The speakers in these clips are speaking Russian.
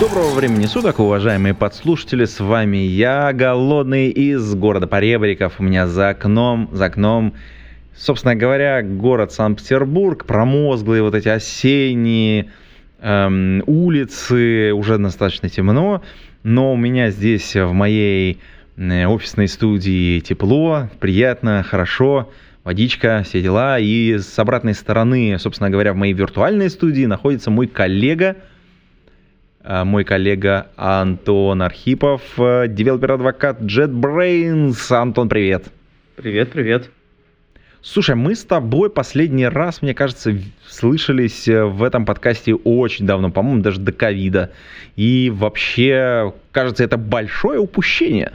Доброго времени суток, уважаемые подслушатели, с вами я, Голодный, из города Поребриков. У меня за окном, за окном, собственно говоря, город Санкт-Петербург, промозглые вот эти осенние эм, улицы, уже достаточно темно, но у меня здесь в моей э, офисной студии тепло, приятно, хорошо, водичка, все дела. И с обратной стороны, собственно говоря, в моей виртуальной студии находится мой коллега, мой коллега Антон Архипов, э, developer advocate JetBrains. Антон, привет. Привет, привет. Слушай, мы с тобой последний раз, мне кажется, слышались э, в этом подкасте очень давно, по-моему, даже до ковида. И вообще, кажется, это большое упущение.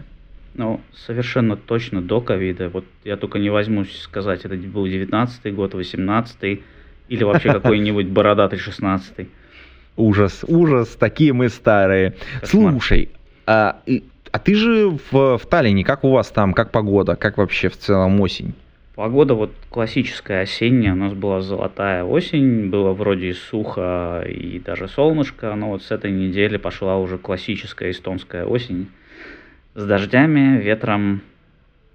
Ну, совершенно точно до ковида. Вот я только не возьмусь сказать, это был 19-й год, 18-й или вообще какой-нибудь бородатый 16-й. Ужас, ужас, такие мы старые. Кошмар. Слушай, а, а ты же в, в Таллине, как у вас там, как погода, как вообще в целом осень? Погода вот классическая осенняя, у нас была золотая осень, было вроде и сухо и даже солнышко, но вот с этой недели пошла уже классическая эстонская осень с дождями, ветром.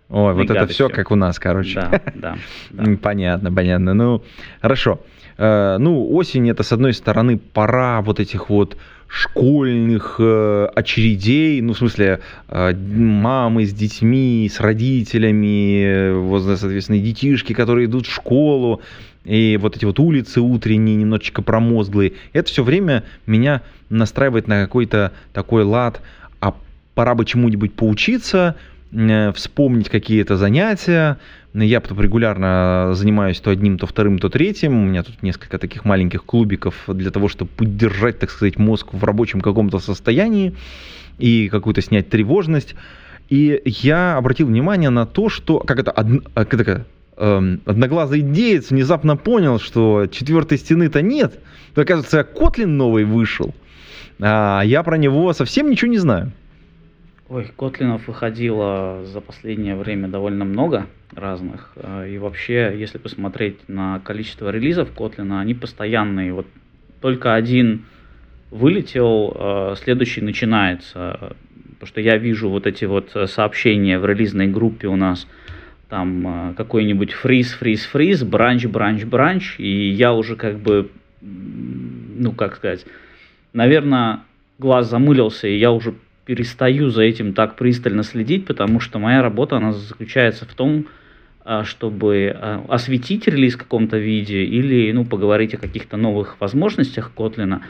Ой, вот это гадостью. все как у нас, короче. Да, да, да. Понятно, понятно. Ну, хорошо. Э, Ну, осень это, с одной стороны, пора вот этих вот школьных э, очередей, ну, в смысле, э, мамы с детьми, с родителями, вот, соответственно, детишки, которые идут в школу, и вот эти вот улицы утренние, немножечко промозглые. Это все время меня настраивает на какой-то такой лад, а пора бы чему-нибудь поучиться, вспомнить какие-то занятия. Я потом регулярно занимаюсь то одним, то вторым, то третьим. У меня тут несколько таких маленьких клубиков для того, чтобы поддержать, так сказать, мозг в рабочем каком-то состоянии и какую-то снять тревожность. И я обратил внимание на то, что как это, как это эм, одноглазый индеец внезапно понял, что четвертой стены-то нет. Оказывается, Котлин новый вышел. А я про него совсем ничего не знаю. Ой, Котлинов выходило за последнее время довольно много разных. Э, И вообще, если посмотреть на количество релизов Котлина, они постоянные. Вот только один вылетел, э, следующий начинается. Потому что я вижу вот эти вот э, сообщения в релизной группе у нас. Там какой-нибудь фриз, фриз, фриз, бранч, бранч, бранч. И я уже как бы, ну как сказать, наверное, глаз замылился, и я уже перестаю за этим так пристально следить, потому что моя работа, она заключается в том, а, чтобы а, осветить релиз в каком-то виде или ну, поговорить о каких-то новых возможностях Котлина.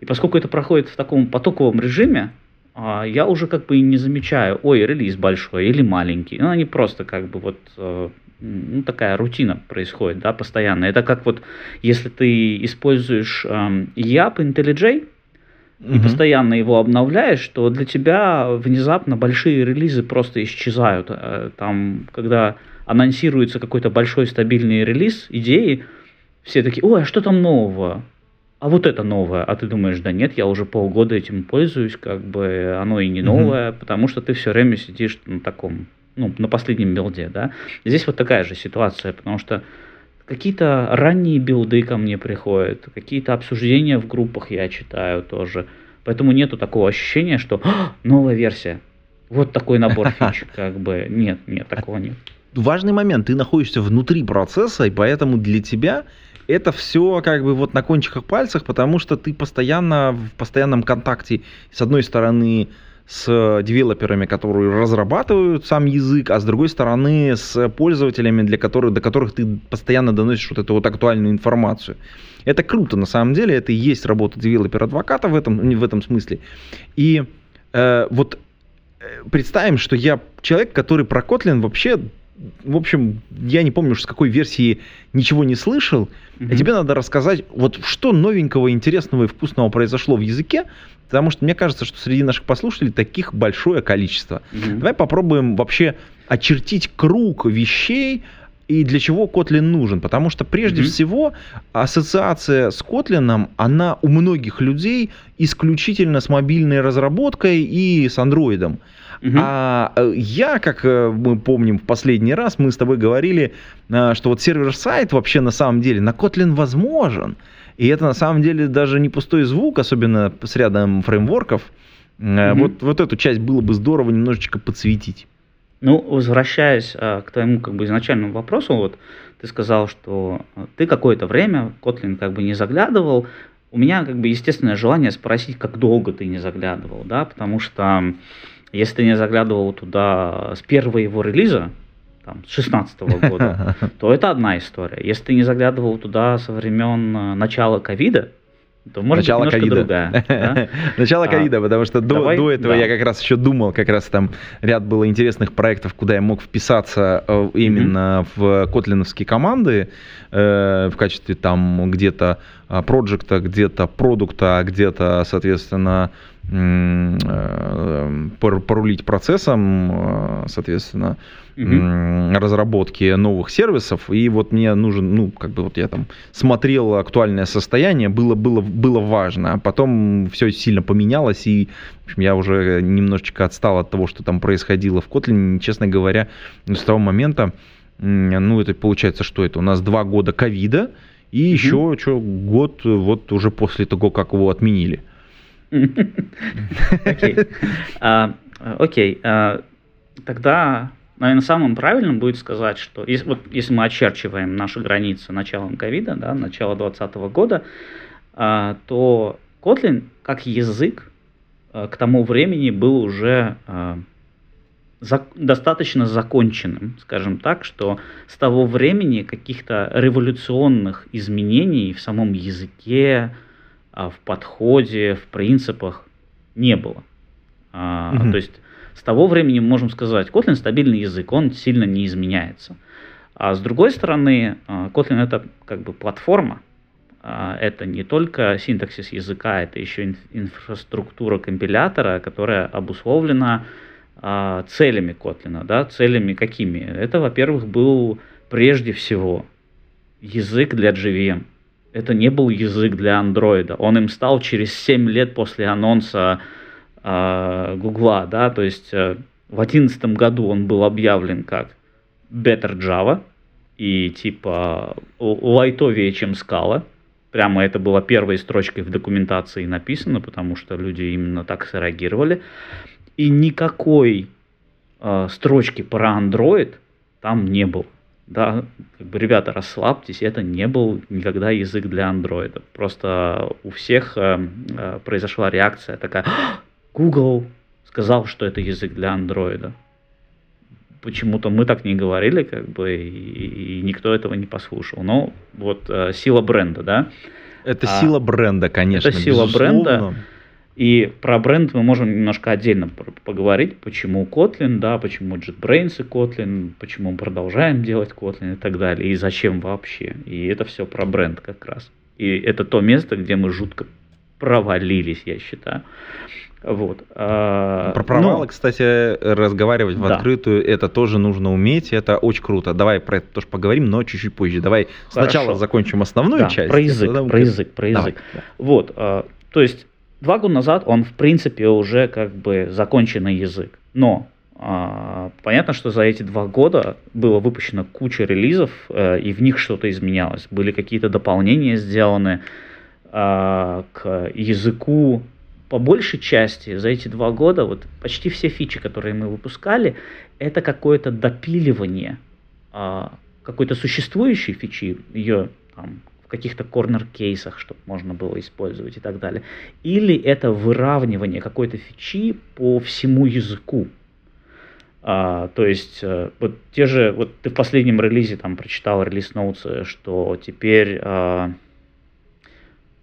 И поскольку это проходит в таком потоковом режиме, а, я уже как бы не замечаю, ой, релиз большой или маленький. Ну, они просто как бы вот э, ну, такая рутина происходит, да, постоянно. Это как вот, если ты используешь YAP IntelliJ, и Мгм. постоянно его обновляешь, то для тебя внезапно большие релизы просто исчезают. Э, Там, когда анонсируется какой-то большой стабильный релиз идеи, все такие, ой, а что там нового? А вот это новое. А ты думаешь, да нет, я уже полгода этим пользуюсь, как бы оно и не новое, потому что ты все время сидишь на таком, ну, на последнем билде, да. Здесь вот такая же ситуация, потому что какие-то ранние билды ко мне приходят, какие-то обсуждения в группах я читаю тоже. Поэтому нету такого ощущения, что «А, новая версия. Вот такой набор фич. Как бы нет, нет, такого нет. важный момент, ты находишься внутри процесса, и поэтому для тебя это все как бы вот на кончиках пальцах, потому что ты постоянно в постоянном контакте, с одной стороны, с девелоперами, которые разрабатывают сам язык, а с другой стороны, с пользователями, для которых, до которых ты постоянно доносишь вот эту вот актуальную информацию. Это круто, на самом деле, это и есть работа девелопера-адвоката в этом, в этом смысле. И э, вот э, представим, что я человек, который про Kotlin вообще, в общем, я не помню, уж с какой версии ничего не слышал, а Мгм. тебе надо рассказать, вот что новенького, интересного и вкусного произошло в языке, потому что мне кажется, что среди наших послушателей таких большое количество. Мгм. Давай попробуем вообще очертить круг вещей, и для чего Kotlin нужен. Потому что прежде Мгм. всего ассоциация с Kotlin, она у многих людей исключительно с мобильной разработкой и с андроидом. Мгм. А э, я, как э, мы помним в последний раз, мы с тобой говорили, э, что вот сервер-сайт вообще на самом деле на Kotlin возможен. И это на самом деле даже не пустой звук, особенно с рядом фреймворков. Э, Мгм. Вот, вот эту часть было бы здорово немножечко подсветить. Ну, возвращаясь а, к твоему как бы изначальному вопросу, вот ты сказал, что ты какое-то время Kotlin как бы не заглядывал. У меня как бы естественное желание спросить, как долго ты не заглядывал, да, потому что если ты не заглядывал туда с первого его релиза, там, с 16 года, то это одна история. Если ты не заглядывал туда со времен а, начала ковида, то может Начало быть ковида. другая. да? Начало А, ковида, потому что до, давай, до этого да. я как раз еще думал, как раз там ряд было интересных проектов, куда я мог вписаться э, именно в котлиновские команды э, в качестве там где-то а, проекта, где-то продукта, где-то, соответственно, э, порулить процессом, э, соответственно, м, разработки новых сервисов. И вот мне нужен, ну, как бы вот я там смотрел актуальное состояние, было, было, было важно. А потом все сильно поменялось, и в общем, я уже немножечко отстал от того, что там происходило в Kotlin. Честно говоря, с того момента, ну, это получается, что это? У нас два года ковида, и Мгм. еще что, год вот уже после того, как его отменили. Окей. А, а, Тогда, наверное, самым правильным будет сказать, что если, мы очерчиваем наши границы началом ковида, да, начала 2020 года, а, то Kotlin как язык к тому времени был уже достаточно законченным, скажем так, что с того времени каких-то революционных изменений в самом языке, в подходе, в принципах не было. А, Мгм. То есть с того времени мы можем сказать, Kotlin стабильный язык, он сильно не изменяется. А с другой стороны, а, Kotlin это как бы платформа, а, это не только синтаксис языка, это еще инф- инфраструктура компилятора, которая обусловлена а, целями Kotlin. Да? Целями какими? Это, во-первых, был прежде всего язык для JVM. Это не был язык для андроида. Он им стал через 7 лет после анонса а, Гугла, да, то есть э, в 2011 году он был объявлен как Better Java и типа л- лайтовее, чем Scala. Прямо это было первой строчкой в документации написано, потому что люди именно так среагировали. И никакой э, строчки про Android там не было. Да, как бы, ребята, расслабьтесь, это не был никогда язык для андроида. Просто у всех э, э, произошла реакция такая, «А, Google сказал, что это язык для андроида. Почему-то мы так не говорили, как бы, и, и никто этого не послушал. Но вот э, сила бренда, да. Это А, сила бренда, конечно. это сила безусловно. бренда. И про бренд мы можем немножко отдельно поговорить, почему Kotlin, да, почему JetBrains и Kotlin, почему мы продолжаем делать Kotlin и так далее, и зачем вообще. И это все про бренд как раз. И это то место, где мы жутко провалились, я считаю. Вот. а, Про провалы, но- кстати, разговаривать в Да. открытую, это тоже нужно уметь, это очень круто. Давай про это тоже поговорим, но чуть-чуть позже. Давай сначала Хорошо. закончим основную Да, часть. про язык, про язык, про Давай. язык. Вот, а, то есть два года назад он в принципе уже как бы законченный язык, но а, понятно, что за эти два года было выпущено куча релизов э, и в них что-то изменялось, были какие-то дополнения сделаны а, к языку. По большей части за эти два года вот почти все фичи, которые мы выпускали, это какое-то допиливание а, какой-то существующей фичи, ее там в каких-то корнер-кейсах, чтобы можно было использовать и так далее. Или это выравнивание какой-то фичи по всему языку. А, то есть, э, вот те же, вот ты в последнем релизе там прочитал релиз ноутс, что теперь а,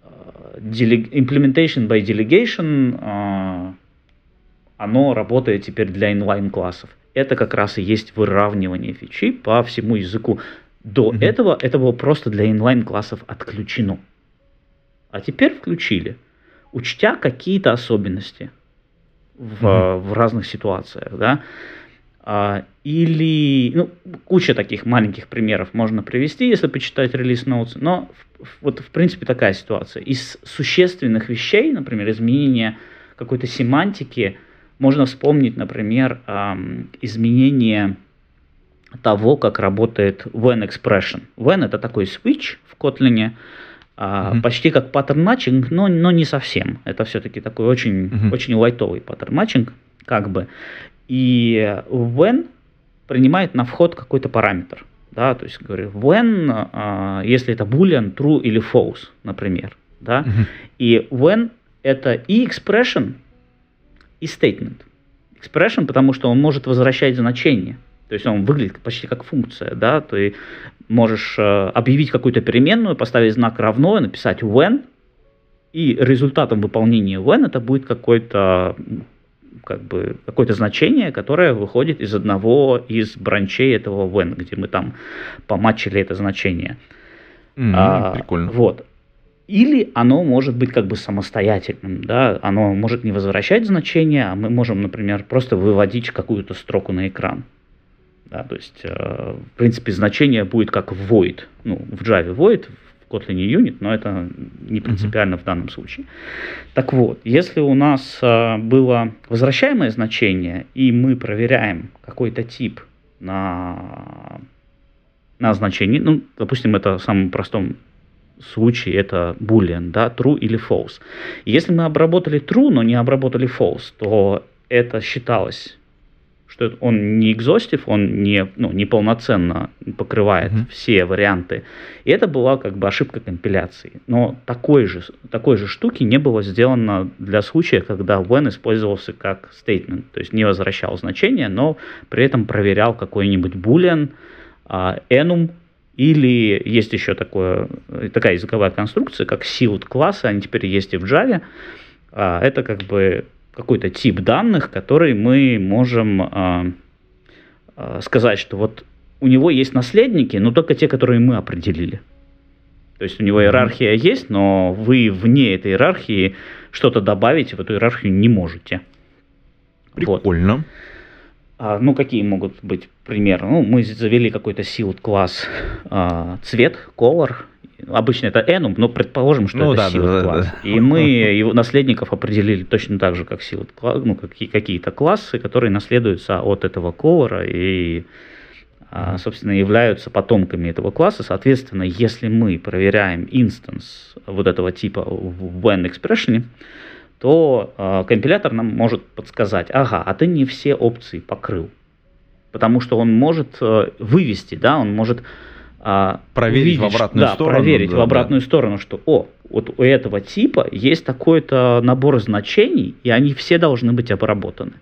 а, делег- implementation by delegation, а, оно работает теперь для inline классов. Это как раз и есть выравнивание фичи по всему языку. До Мгм. этого это было просто для inline классов отключено. А теперь включили. учтя какие-то особенности в, mm-hmm. в разных ситуациях, да. А, или, ну, куча таких маленьких примеров можно привести, если почитать релиз notes, но вот в принципе такая ситуация. Из существенных вещей, например, изменение какой-то семантики, можно вспомнить, например, изменение того, как работает when expression. When это такой switch в Kotlin, mm-hmm. почти как паттерн матчинг, но, но не совсем. Это все-таки такой очень, mm-hmm. очень лайтовый паттерн матчинг, как бы. И when принимает на вход какой-то параметр. Да, то есть говорю, when, а, если это boolean, true или false, например. Да, mm-hmm. И when это и expression, и statement. Expression, потому что он может возвращать значение. То есть он выглядит почти как функция, да, ты можешь э, объявить какую-то переменную, поставить знак равно, написать when, и результатом выполнения when это будет какой-то как бы какое-то значение, которое выходит из одного из бранчей этого when, где мы там помачили это значение. Mm, а, прикольно. Вот. Или оно может быть как бы самостоятельным, да, оно может не возвращать значение, а мы можем, например, просто выводить какую-то строку на экран. Да, то есть, э, в принципе, значение будет как void. Ну, в Java void, в Kotlin unit, но это не принципиально mm-hmm. в данном случае. Так вот, если у нас э, было возвращаемое значение, и мы проверяем какой-то тип на, на значение, ну, допустим, это в самом простом случае это boolean, да, true или false. Если мы обработали true, но не обработали false, то это считалось что он не экзостив, он не, ну, не полноценно покрывает mm-hmm. все варианты. И это была как бы ошибка компиляции. Но такой же, такой же штуки не было сделано для случая, когда when использовался как statement, то есть не возвращал значение, но при этом проверял какой-нибудь boolean, uh, enum, или есть еще такое, такая языковая конструкция, как sealed классы, они теперь есть и в Java. Uh, это как бы какой-то тип данных, который мы можем э, э, сказать, что вот у него есть наследники, но только те, которые мы определили. То есть у него иерархия есть, но вы вне этой иерархии что-то добавить в эту иерархию не можете. Прикольно. Вот. А, ну, какие могут быть примеры? Ну, мы завели какой-то sealed класс а, цвет, color, обычно это enum, но предположим, что ну, это да, сила да, класс. Да, И мы его наследников определили точно так же, как силы, ну, какие-то классы, которые наследуются от этого колора и, а, собственно, являются потомками этого класса. Соответственно, если мы проверяем инстанс вот этого типа в when expression, то э, компилятор нам может подсказать, ага, а ты не все опции покрыл. Потому что он может э, вывести, да, он может а, проверить увидеть, в обратную да, сторону. Проверить да, в обратную да. сторону, что о, вот у этого типа есть такой-то набор значений, и они все должны быть обработаны.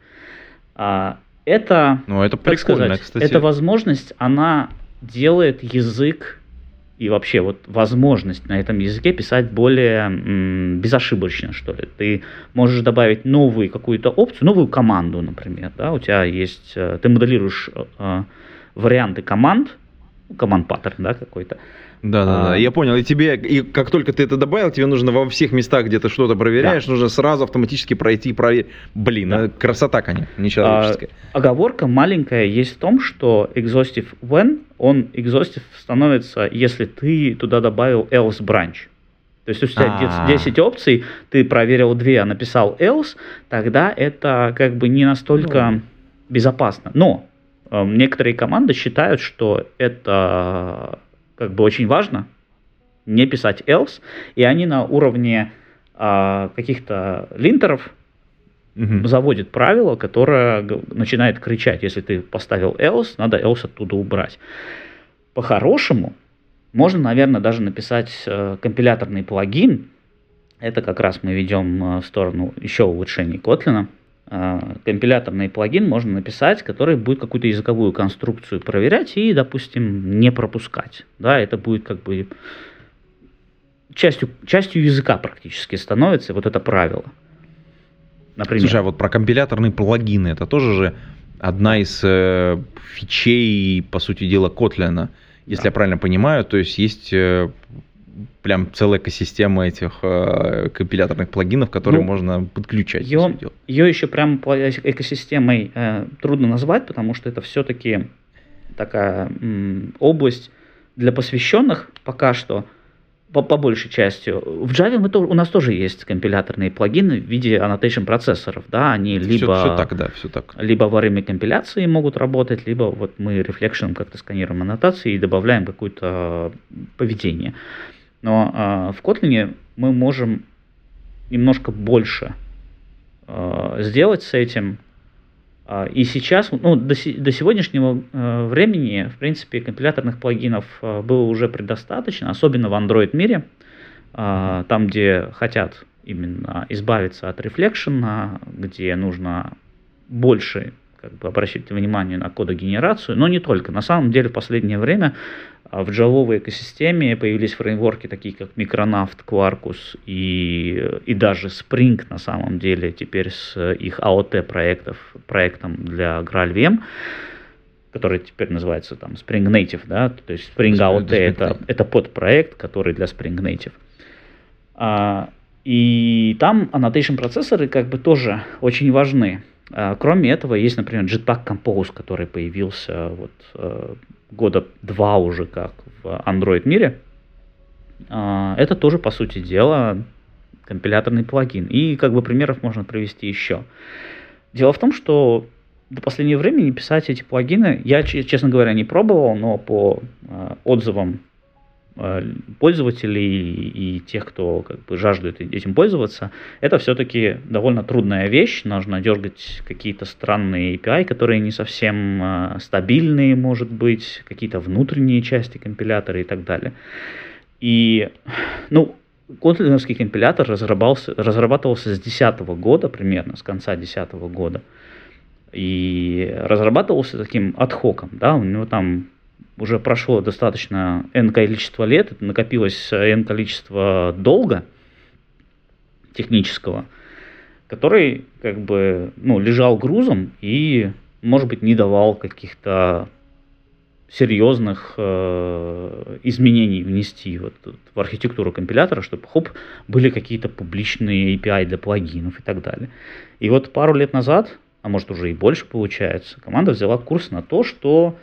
А, это, ну, это прикольно, сказать, кстати. Эта возможность, она делает язык и вообще вот возможность на этом языке писать более м, безошибочно, что ли. Ты можешь добавить новую какую-то опцию, новую команду, например, да, у тебя есть, э, ты моделируешь э, варианты команд, команд паттерн, да, какой-то. Да, да, а, да. Я понял. И тебе, и как только ты это добавил, тебе нужно во всех местах, где ты что-то проверяешь, да. нужно сразу автоматически пройти и проверить. Блин, да. красота, конечно, нечеловеческая. А, оговорка маленькая есть в том, что exhaustive when, он exhaustive становится, если ты туда добавил else branch. То есть, если у тебя 10 а. опций, ты проверил 2, а написал else, тогда это как бы не настолько ну. безопасно. Но некоторые команды считают, что это как бы очень важно, не писать else, и они на уровне а, каких-то линтеров угу. заводят правило, которое начинает кричать, если ты поставил else, надо else оттуда убрать. По-хорошему, можно, наверное, даже написать э, компиляторный плагин. Это как раз мы ведем э, в сторону еще улучшений Kotlin. А, компиляторный плагин можно написать, который будет какую-то языковую конструкцию проверять и, допустим, не пропускать. Да, это будет как бы частью, частью языка практически становится вот это правило. Например. Слушай, а вот про компиляторные плагины, это тоже же одна из э, фичей, по сути дела, Kotlin. Если да. я правильно понимаю, то есть есть э, прям целая экосистема этих э, компиляторных плагинов, которые Ну, можно подключать. Ее, ее еще прям экосистемой э, трудно назвать, потому что это все-таки такая м, область для посвященных пока что, по, по большей части. В Java мы то- у нас тоже есть компиляторные плагины в виде annotation процессоров, да, они Всё- либо всё так, да, все так. либо во время компиляции могут работать, либо вот мы рефлекшеном как-то сканируем аннотации и добавляем какое-то поведение. Но а, в Kotlin мы можем немножко больше а, сделать с этим. А, и сейчас, ну, до, до сегодняшнего времени, в принципе, компиляторных плагинов было уже предостаточно, особенно в Android мире, там, где хотят именно избавиться от рефлекшена, где нужно больше как бы, обращать внимание на кодогенерацию, но не только. На самом деле в последнее время а, в джавовой экосистеме появились фреймворки такие как Micronaut, Quarkus и, и даже Spring на самом деле теперь с их AOT проектов, проектом для GraalVM, который теперь называется там Spring Native, да, то есть Spring Spring- AOT это, это подпроект, который для Spring Native. А, и там annotation процессоры как бы тоже очень важны. А, кроме этого, есть, например, Jetpack Compose, который появился вот э, года два уже как в Android мире. А, это тоже, по сути дела, компиляторный плагин. И как бы примеров можно привести еще. Дело в том, что до последнего времени писать эти плагины, я, че- честно говоря, не пробовал, но по э, отзывам э, пользователей и тех, кто как бы жаждет этим пользоваться, это все-таки довольно трудная вещь. Нужно дергать какие-то странные API, которые не совсем э, стабильные, может быть, какие-то внутренние части компилятора и так далее. И, ну, Kotlin компилятор разрабатывался, разрабатывался с 2010 года примерно, с конца 2010 года. И разрабатывался таким отхоком, да, у него там уже прошло достаточно n количество лет, накопилось n количество долга технического, который как бы ну, лежал грузом и, может быть, не давал каких-то серьезных э, изменений внести вот, тут в архитектуру компилятора, чтобы хоп, были какие-то публичные API для плагинов и так далее. И вот пару лет назад, а может уже и больше получается, команда взяла курс на то, что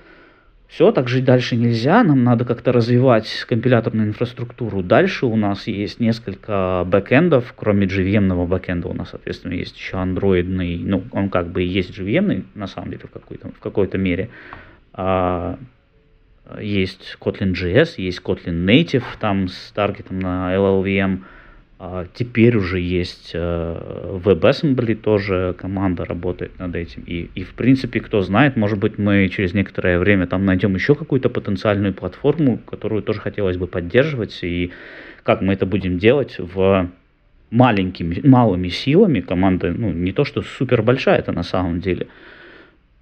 все, так жить дальше нельзя, нам надо как-то развивать компиляторную инфраструктуру. Дальше у нас есть несколько бэкэндов, кроме JVM-ного бэкэнда у нас, соответственно, есть еще андроидный, ну, он как бы и есть JVM, на самом деле, в какой-то, в какой-то мере. А, есть Kotlin JS, есть Kotlin Native, там с таргетом на LLVM. А, теперь уже есть э, WebAssembly, тоже команда работает над этим. И, и в принципе, кто знает, может быть, мы через некоторое время там найдем еще какую-то потенциальную платформу, которую тоже хотелось бы поддерживать. И как мы это будем делать в маленькими, малыми силами. Команда, ну, не то, что супер большая это на самом деле.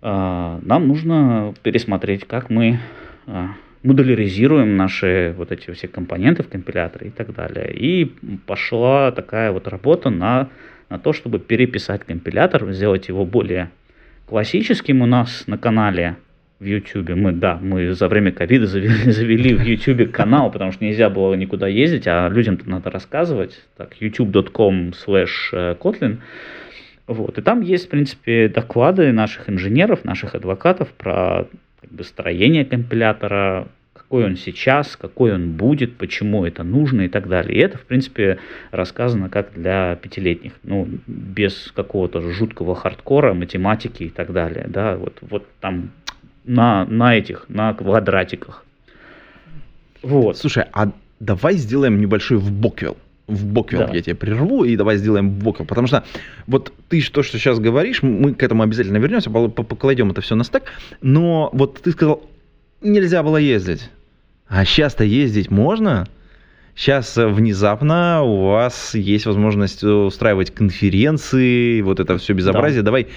А, нам нужно пересмотреть, как мы а, модуляризируем наши вот эти все компоненты в компиляторе и так далее. И пошла такая вот работа на, на то, чтобы переписать компилятор, сделать его более классическим у нас на канале в YouTube. Мы, да, мы за время ковида завели, завели в YouTube канал, потому что нельзя было никуда ездить, а людям-то надо рассказывать. Так, youtube.com slash э, Kotlin. Вот. И там есть, в принципе, доклады наших инженеров, наших адвокатов про как бы, строение компилятора, какой он сейчас, какой он будет, почему это нужно и так далее. И это, в принципе, рассказано как для пятилетних, ну, без какого-то жуткого хардкора, математики и так далее. Да, вот, вот там на, на этих, на квадратиках. Вот. Слушай, а давай сделаем небольшой вбоквел. Walk well Давай. я тебя прерву, и давай сделаем walk well. Потому что вот ты то, что сейчас говоришь, мы к этому обязательно вернемся, по- по- покладем это все на стек. Но вот ты сказал, нельзя было ездить. А сейчас-то ездить можно? Сейчас э, внезапно у вас есть возможность устраивать конференции, вот это все безобразие. Давай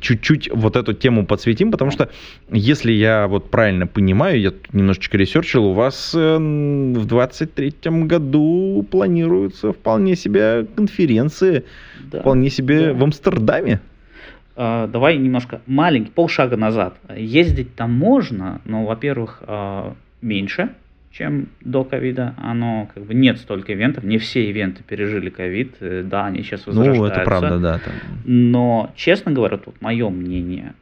чуть-чуть вот эту тему подсветим, потому что, если я вот правильно понимаю, я тут немножечко ресерчил, у вас э, в 23 году планируются вполне себе конференции, Да. вполне себе Да. в Амстердаме. А, давай немножко маленький, полшага назад. Ездить там можно, но, во-первых, а, меньше, чем до ковида. Оно как бы нет столько ивентов, не все ивенты пережили ковид, э, да, они сейчас возрождаются. Ну, это правда, да. Там. Но, честно говоря, тут мое мнение,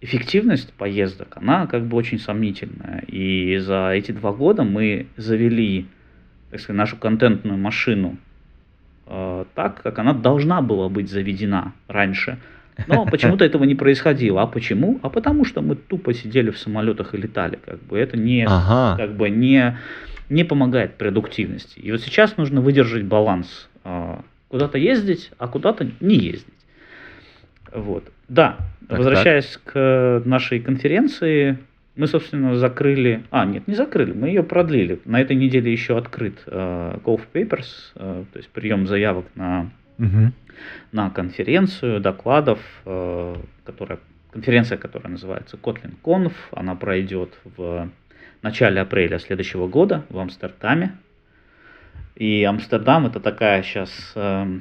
эффективность поездок, она как бы очень сомнительная. И за эти два года мы завели, так сказать, нашу контентную машину э, так, как она должна была быть заведена раньше. Но почему-то этого не происходило. А почему? А потому что мы тупо сидели в самолетах и летали. Как бы это не, ага. как бы не, не помогает продуктивности. И вот сейчас нужно выдержать баланс. Э, куда-то ездить, а куда-то не ездить. Вот. Да, так, возвращаясь так. к нашей конференции, мы, собственно, закрыли... А, нет, не закрыли, мы ее продлили. На этой неделе еще открыт uh, Golf Papers, uh, то есть прием заявок на, угу. На конференцию, докладов, uh, которая, конференция, которая называется Kotlin Conf. Она пройдет в начале апреля следующего года в Амстердаме. И Амстердам это такая сейчас... Uh,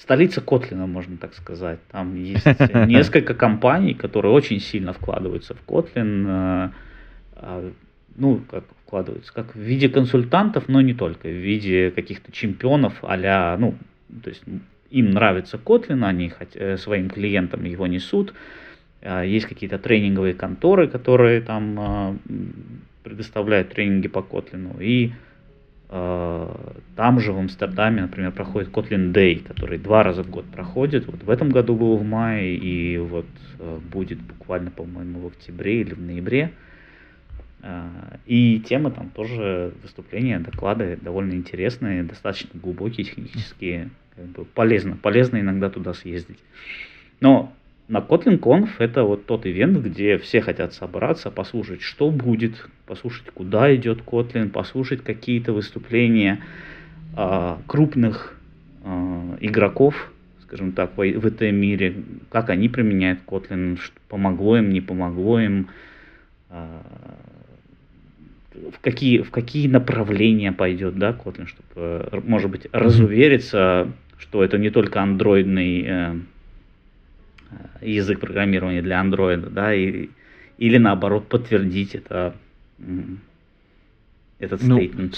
столица Котлина, можно так сказать. Там есть несколько компаний, которые очень сильно вкладываются в Котлин. Э, а, ну, как вкладываются, как в виде консультантов, но не только, в виде каких-то чемпионов а ну, то есть им нравится Kotlin, они э, своим клиентам его несут. А, есть какие-то тренинговые конторы, которые там а, предоставляют тренинги по Kotlin. И а, там же в Амстердаме, например, проходит Kotlin Day, который два раза в год проходит. Вот в этом году был в мае и вот а, будет буквально, по-моему, в октябре или в ноябре. А, и темы там тоже выступления, доклады довольно интересные, достаточно глубокие, технические. Как бы полезно, полезно иногда туда съездить. Но на Kotlin Conf это вот тот ивент, где все хотят собраться, послушать, что будет, послушать, куда идет Kotlin, послушать какие-то выступления э, крупных э, игроков, скажем так, в, в этом мире, как они применяют Kotlin, что помогло им, не помогло им, э, в какие, в какие направления пойдет да, Kotlin, чтобы, может быть, разувериться, что это не только андроидный э, Э, язык программирования для Android, да, и, или наоборот подтвердить это, этот ну, statement.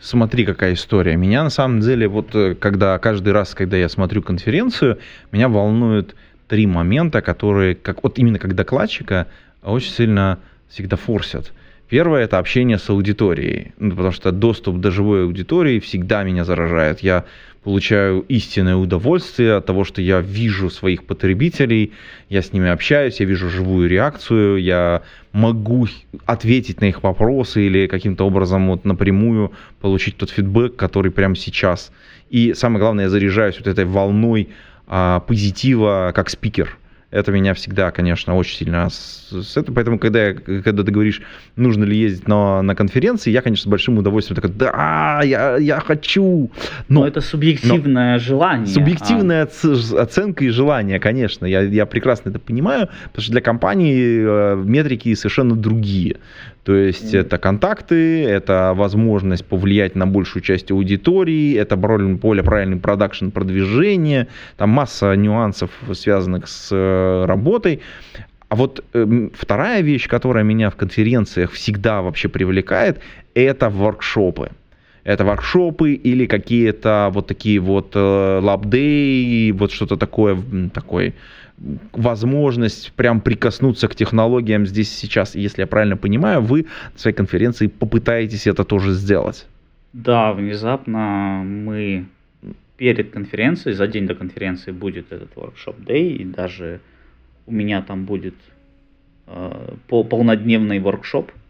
Смотри, какая история. Меня на самом деле, вот э, когда каждый раз, когда я смотрю конференцию, меня волнуют три момента, которые, как вот именно как докладчика, очень сильно всегда форсят. Первое – это общение с аудиторией, ну, потому что доступ до живой аудитории всегда меня заражает. Я получаю истинное удовольствие от того, что я вижу своих потребителей, я с ними общаюсь, я вижу живую реакцию, я могу ответить на их вопросы или каким-то образом вот напрямую получить тот фидбэк, который прямо сейчас. И самое главное, я заряжаюсь вот этой волной а, позитива как спикер – это меня всегда, конечно, очень сильно с, это, поэтому когда, я, когда ты говоришь, нужно ли ездить на, на конференции, я, конечно, с большим удовольствием такой, да, я, я хочу. Но, но это субъективное но, желание. Субъективная а... оценка и желание, конечно, я, я прекрасно это понимаю, потому что для компании э, метрики совершенно другие. То есть mm. это контакты, это возможность повлиять на большую часть аудитории, это более правильный продакшн продвижение, там масса нюансов, связанных с э, работой. А вот э, вторая вещь, которая меня в конференциях всегда вообще привлекает, это воркшопы. Это воркшопы или какие-то вот такие вот лабдей, вот что-то такое, такой возможность прям прикоснуться к технологиям здесь сейчас. Если я правильно понимаю, вы на своей конференции попытаетесь это тоже сделать. Да, внезапно мы перед конференцией, за день до конференции будет этот workshop day, и даже у меня там будет э, полнодневный воркшоп –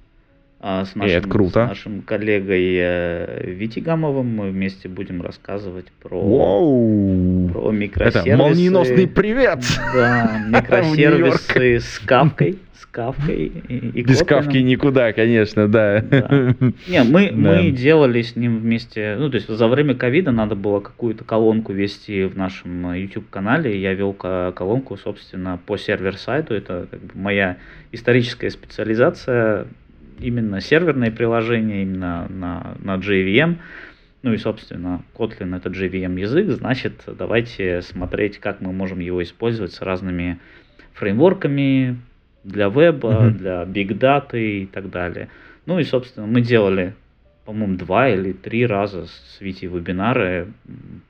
с нашим, это круто. с нашим коллегой э, Вити Гамовым. Мы вместе будем рассказывать про, Воу! про микросервисы. Это молниеносный привет! Да, микросервисы с кавкой. С кавкой и, и Без кавки никуда, конечно, да. да. Не, мы, да. мы делали с ним вместе, ну, то есть за время ковида надо было какую-то колонку вести в нашем YouTube-канале. Я вел колонку, собственно, по сервер-сайту. Это как бы моя историческая специализация именно серверные приложения, именно на, на JVM. Ну и, собственно, Kotlin это JVM язык, значит, давайте смотреть, как мы можем его использовать с разными фреймворками, для веба, Мгм. для data и так далее. Ну и, собственно, мы делали, по-моему, два или три раза с Витей вебинары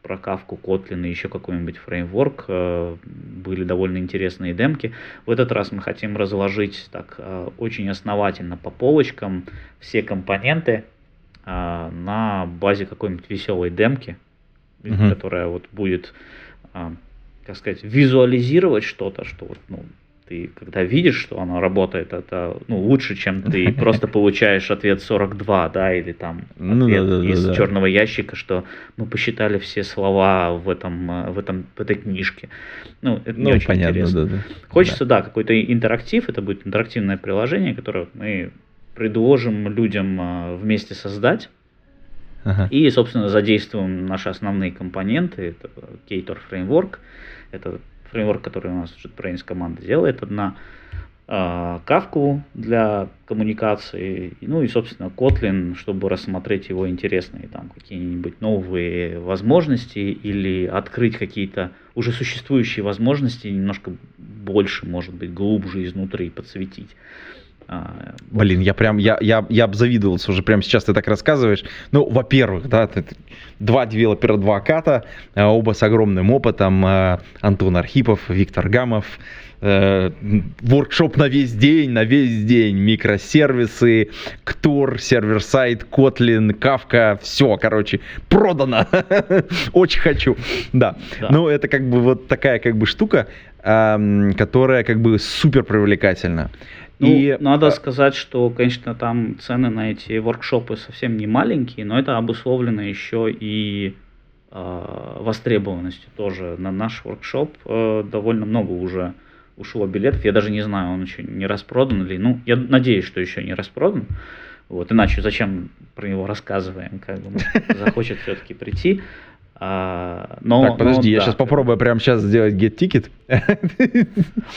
про Кавку, Kotlin и еще какой-нибудь фреймворк. э, Были довольно интересные демки. В этот раз мы хотим разложить так э, очень основательно по полочкам все компоненты а, на базе какой-нибудь веселой демки, Мгм. которая вот будет, как сказать, визуализировать что-то, что вот, ну, ты когда видишь, что оно работает, это ну, лучше, чем ты просто получаешь ответ 42, да, или там Ну ответ да, да, да, из да. черного ящика, что мы посчитали все слова в этом, э, в этом, в этой книжке. Ну, это не Ну, очень понятно, интересно. да, да. Хочется, да, какой-то интерактив, это будет интерактивное приложение, которое мы предложим людям э, вместе создать. Ага. И, собственно, задействуем наши основные компоненты. Это Ktor фреймворк. Это фреймворк, который у нас JetBrains команда делает одна. Кавку для коммуникации, ну и, собственно, Kotlin, чтобы рассмотреть его интересные там какие-нибудь новые возможности или открыть какие-то уже существующие возможности немножко больше, может быть, глубже изнутри подсветить. А. Блин, я прям, я, я, я обзавидовался уже прямо сейчас, ты так рассказываешь. Ну, во-первых, да, ты- два девелопера, два ката, э, оба с огромным опытом. э, Антон Архипов, Виктор Гамов. э, Воркшоп на весь день, на весь день. Микросервисы, Ктор, сервер-сайт, Kotlin, Кавка. Все, короче, продано. Очень хочу. Да. Да. Ну, это как бы вот такая как бы штука, которая как бы супер привлекательна. Ну, И надо а, сказать, что, конечно, там цены на эти воркшопы совсем не маленькие, но это обусловлено еще и э, востребованностью тоже. На наш воркшоп э, довольно много уже ушло билетов. Я даже не знаю, он еще не распродан или... Ну, я надеюсь, что еще не распродан. Вот, иначе зачем про него рассказываем, как бы, может, захочет все-таки прийти. А, но, так, подожди, но я да. сейчас попробую прямо сейчас сделать get ticket.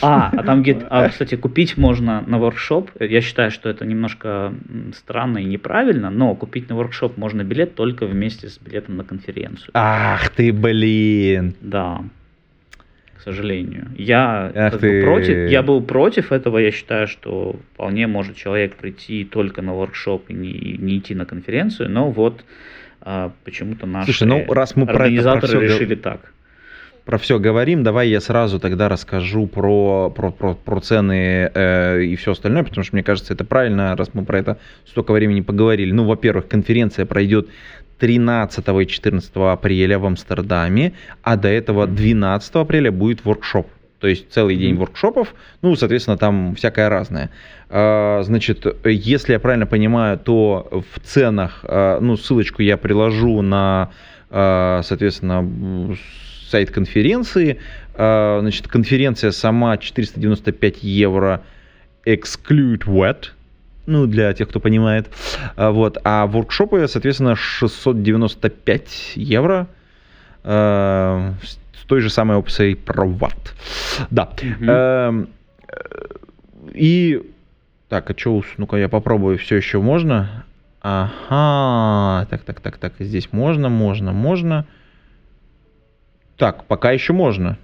А, а там где а, кстати, купить можно на воркшоп. Я считаю, что это немножко странно и неправильно, но купить на воркшоп можно билет только вместе с билетом на конференцию. Ах ты, блин. Да. К сожалению. Я, Ах ты. против, я был против этого. Я считаю, что вполне может человек прийти только на воркшоп и не, не идти на конференцию. Но вот а, почему-то наши Слушай, ну, раз мы про это, про организаторы решили так. Про все говорим, давай я сразу тогда расскажу про, про, про, про цены э, и все остальное, потому что мне кажется, это правильно, раз мы про это столько времени поговорили. Ну, во-первых, конференция пройдет 13 и 14 апреля в Амстердаме, а до этого 12 апреля будет воркшоп. То есть целый день воркшопов, ну, соответственно, там всякое разное. А, Значит, если я правильно понимаю, то в ценах, а, ну, ссылочку я приложу на, а, соответственно, сайт конференции. Значит, конференция сама 495 евро exclude wet, ну, для тех, кто понимает. Вот. А воркшопы, соответственно, 695 евро с той же самой опцией про ватт. Да. Э, И... Так, а что, ну-ка я попробую, все еще можно? Ага, так, так, так, так, здесь можно, можно, можно. Так, пока еще можно.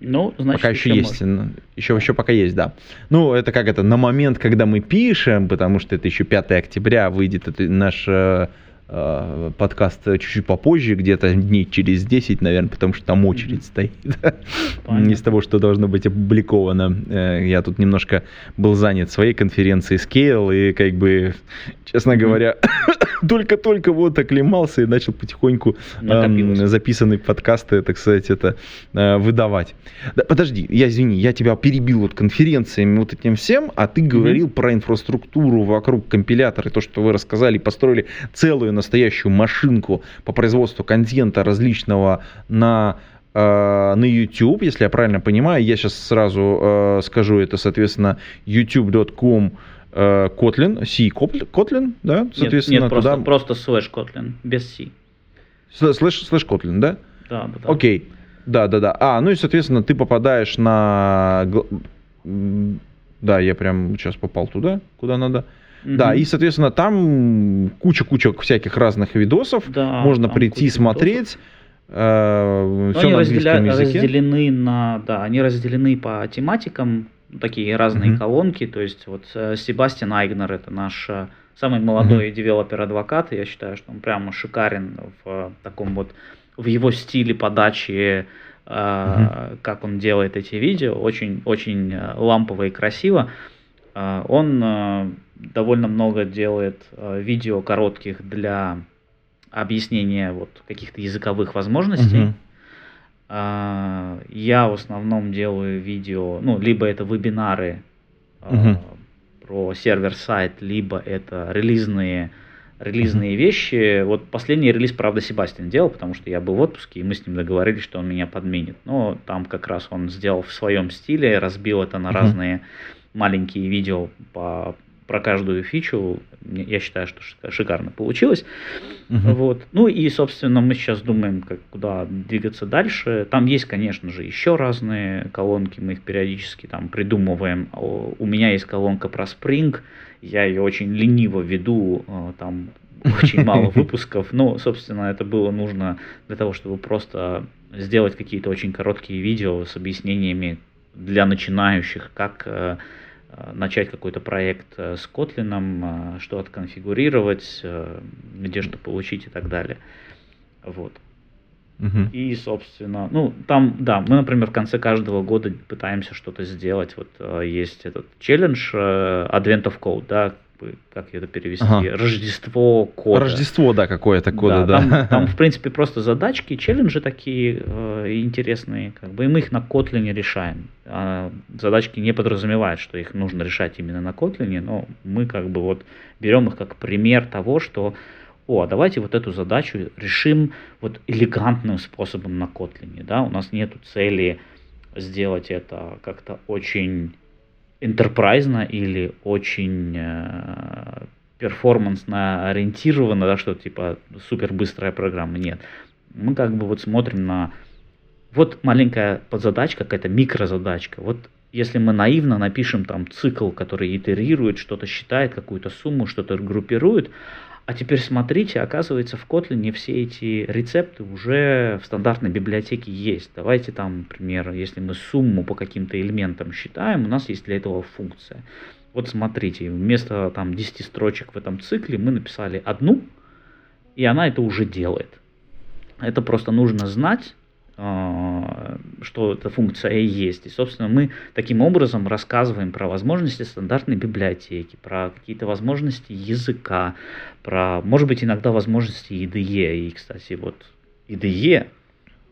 Ну, значит, пока еще еще есть. можно. Еще, еще пока есть, да. Ну, это как это, на момент, когда мы пишем, потому что это еще 5 октября выйдет это наш э, подкаст чуть-чуть попозже, где-то дней через 10, наверное, потому что там очередь стоит. Понятно. Из того, что должно быть опубликовано. Э, Я тут немножко был занят своей конференцией Scale, и как бы, честно говоря, только-только вот оклемался и начал потихоньку Накопилось. записанные подкасты, так сказать, это э, выдавать. Да, подожди, я извини, я тебя перебил вот конференциями, вот этим всем, а ты говорил про инфраструктуру вокруг компилятора, и то, что вы рассказали, построили целую настоящую машинку по производству контента различного на э, на YouTube, если я правильно понимаю, я сейчас сразу э, скажу, это, соответственно, youtube.com э, Kotlin, C Kotlin, да, Нет, соответственно, нет, просто, туда... просто слэш Kotlin, без C. Слэш, слэш Kotlin, да? Да, да. Окей. Да, да, да. А, ну и, соответственно, ты попадаешь на... Да, я прям сейчас попал туда, куда надо. Да, и, соответственно, там куча-куча всяких разных видосов. Да, Можно прийти, смотреть. Ну, все они на разделя- языке. разделены на, да, они разделены по тематикам. такие разные Мгм. колонки. То есть вот э, Себастьян Айгнер это наш э, самый молодой developer advocate. и Я считаю, что он прямо шикарен в э, таком вот в его стиле подачи, э, как он делает эти видео, очень очень э, лампово и красиво. Э, Он э, довольно много делает э, видео коротких для объяснения вот каких-то языковых возможностей. А, Я в основном делаю видео, ну, либо это вебинары Мгм. про сервер-сайт, либо это релизные, релизные вещи. Вот последний релиз, правда, Себастьян делал, потому что я был в отпуске, и мы с ним договорились, что он меня подменит. Но там как раз он сделал в своем стиле, разбил это на Мгм. разные маленькие видео по, про каждую фичу. Я считаю, что шика- шикарно получилось. Мгм. Вот. Ну и, собственно, мы сейчас думаем, как, куда двигаться дальше. Там есть, конечно же, еще разные колонки, мы их периодически там придумываем. О, У меня есть колонка про Spring, я ее очень лениво веду, э, там очень мало выпусков. Но, собственно, это было нужно для того, чтобы просто сделать какие-то очень короткие видео с объяснениями для начинающих, как э, начать какой-то проект э, с Kotlin, э, что отконфигурировать, э, где что получить и так далее. Вот. Мгм. И, собственно, ну, там, да, мы, например, в конце каждого года пытаемся что-то сделать. Вот э, есть этот челлендж э, Advent of Code, да, бы, как это перевести? Ага. Рождество кода. Рождество, да, какое-то кода, да. Там, там, в принципе, просто задачки, челленджи такие э, интересные, как бы, и мы их на Kotlin решаем. А задачки не подразумевают, что их нужно решать именно на Kotlin, но мы как бы вот берем их как пример того, что о, а давайте вот эту задачу решим вот элегантным способом на Kotlin, да, у нас нету цели сделать это как-то очень энтерпрайзно или очень э, перформансно ориентировано, да, что типа супер быстрая программа. Нет. Мы как бы вот смотрим на вот маленькая подзадачка, какая-то микрозадачка. Вот если мы наивно напишем там цикл, который итерирует, что-то считает, какую-то сумму, что-то группирует, а теперь смотрите, оказывается, в Kotlin все эти рецепты уже в стандартной библиотеке есть. Давайте там, например, если мы сумму по каким-то элементам считаем, у нас есть для этого функция. Вот смотрите, вместо там 10 строчек в этом цикле мы написали одну, и она это уже делает. Это просто нужно знать, что эта функция есть. И, собственно, мы таким образом рассказываем про возможности стандартной библиотеки, про какие-то возможности языка, про, может быть, иногда возможности IDE. И, кстати, вот IDE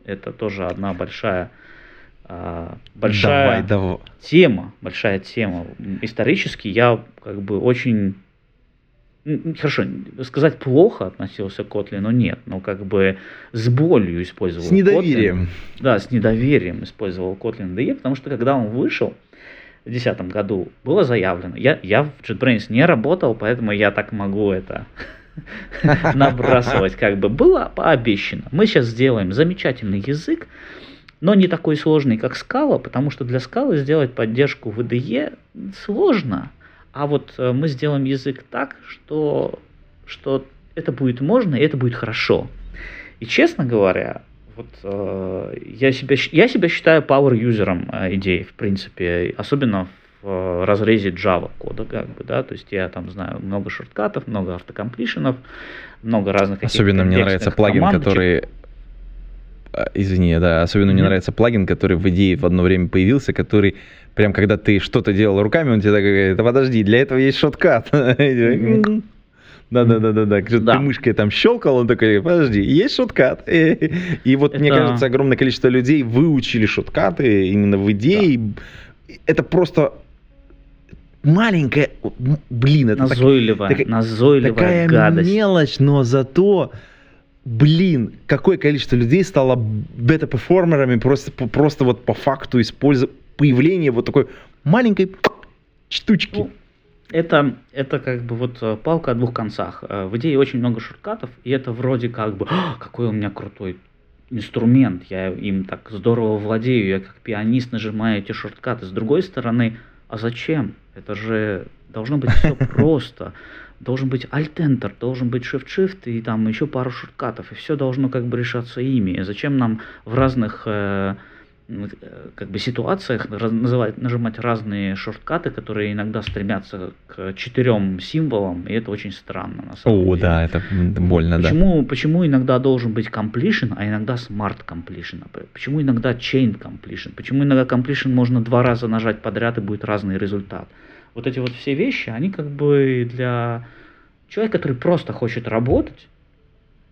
это тоже одна большая а, большая Давай, давай. тема, большая тема. Исторически я как бы очень хорошо, сказать плохо относился к но нет, но как бы с болью использовал С недоверием. Kotlin. Да, с недоверием использовал Kotlin DE, потому что когда он вышел в 2010 году, было заявлено, я, я в JetBrains не работал, поэтому я так могу это набрасывать, как бы было пообещано. Мы сейчас сделаем замечательный язык, но не такой сложный, как скала, потому что для скалы сделать поддержку в IDE сложно. А вот э, мы сделаем язык так, что, что это будет можно, и это будет хорошо. И честно говоря, вот э, я, себя, я себя считаю power-юзером э, идей, в принципе, особенно в э, разрезе Java кода, как бы, да, то есть я там знаю много шорткатов, много автокомплишенов, много разных Особенно мне нравится плагин, командочек. который... А, Извини, да, особенно мне нравится плагин, который в идее в одно время появился, который прям когда ты что-то делал руками, он тебе так говорит, да подожди, для этого есть шоткат. Мгм. Да-да-да-да-да. Когда Да. ты мышкой там щелкал, он такой, подожди, есть шоткат. И вот мне кажется, огромное количество людей выучили шоткаты именно в идее. Это просто маленькая, блин, это так- Назойливая, такая- назойливая такая гадость. мелочь, но зато, блин, какое количество людей стало бета-перформерами просто, просто вот по факту использования появления вот такой маленькой штучки. Ну, это, это как бы вот э, палка о двух концах. Э, В идее очень много шорткатов, и это вроде как бы, «А, какой у меня крутой инструмент, я им так здорово владею, я как пианист нажимаю эти шорткаты. С другой стороны, а зачем? Это же должно быть все просто. Должен быть Alt-Enter, должен быть Shift-Shift и там еще пару шорткатов, и все должно как бы решаться ими. Зачем нам в разных э, как бы ситуациях называть, нажимать разные шорткаты, которые иногда стремятся к четырем символам, и это очень странно на самом О, деле. да, это больно, почему, да. Почему иногда должен быть completion, а иногда smart completion? Почему иногда chain completion? Почему иногда completion можно два раза нажать подряд и будет разный результат? Вот эти вот все вещи, они как бы для человека, который просто хочет работать,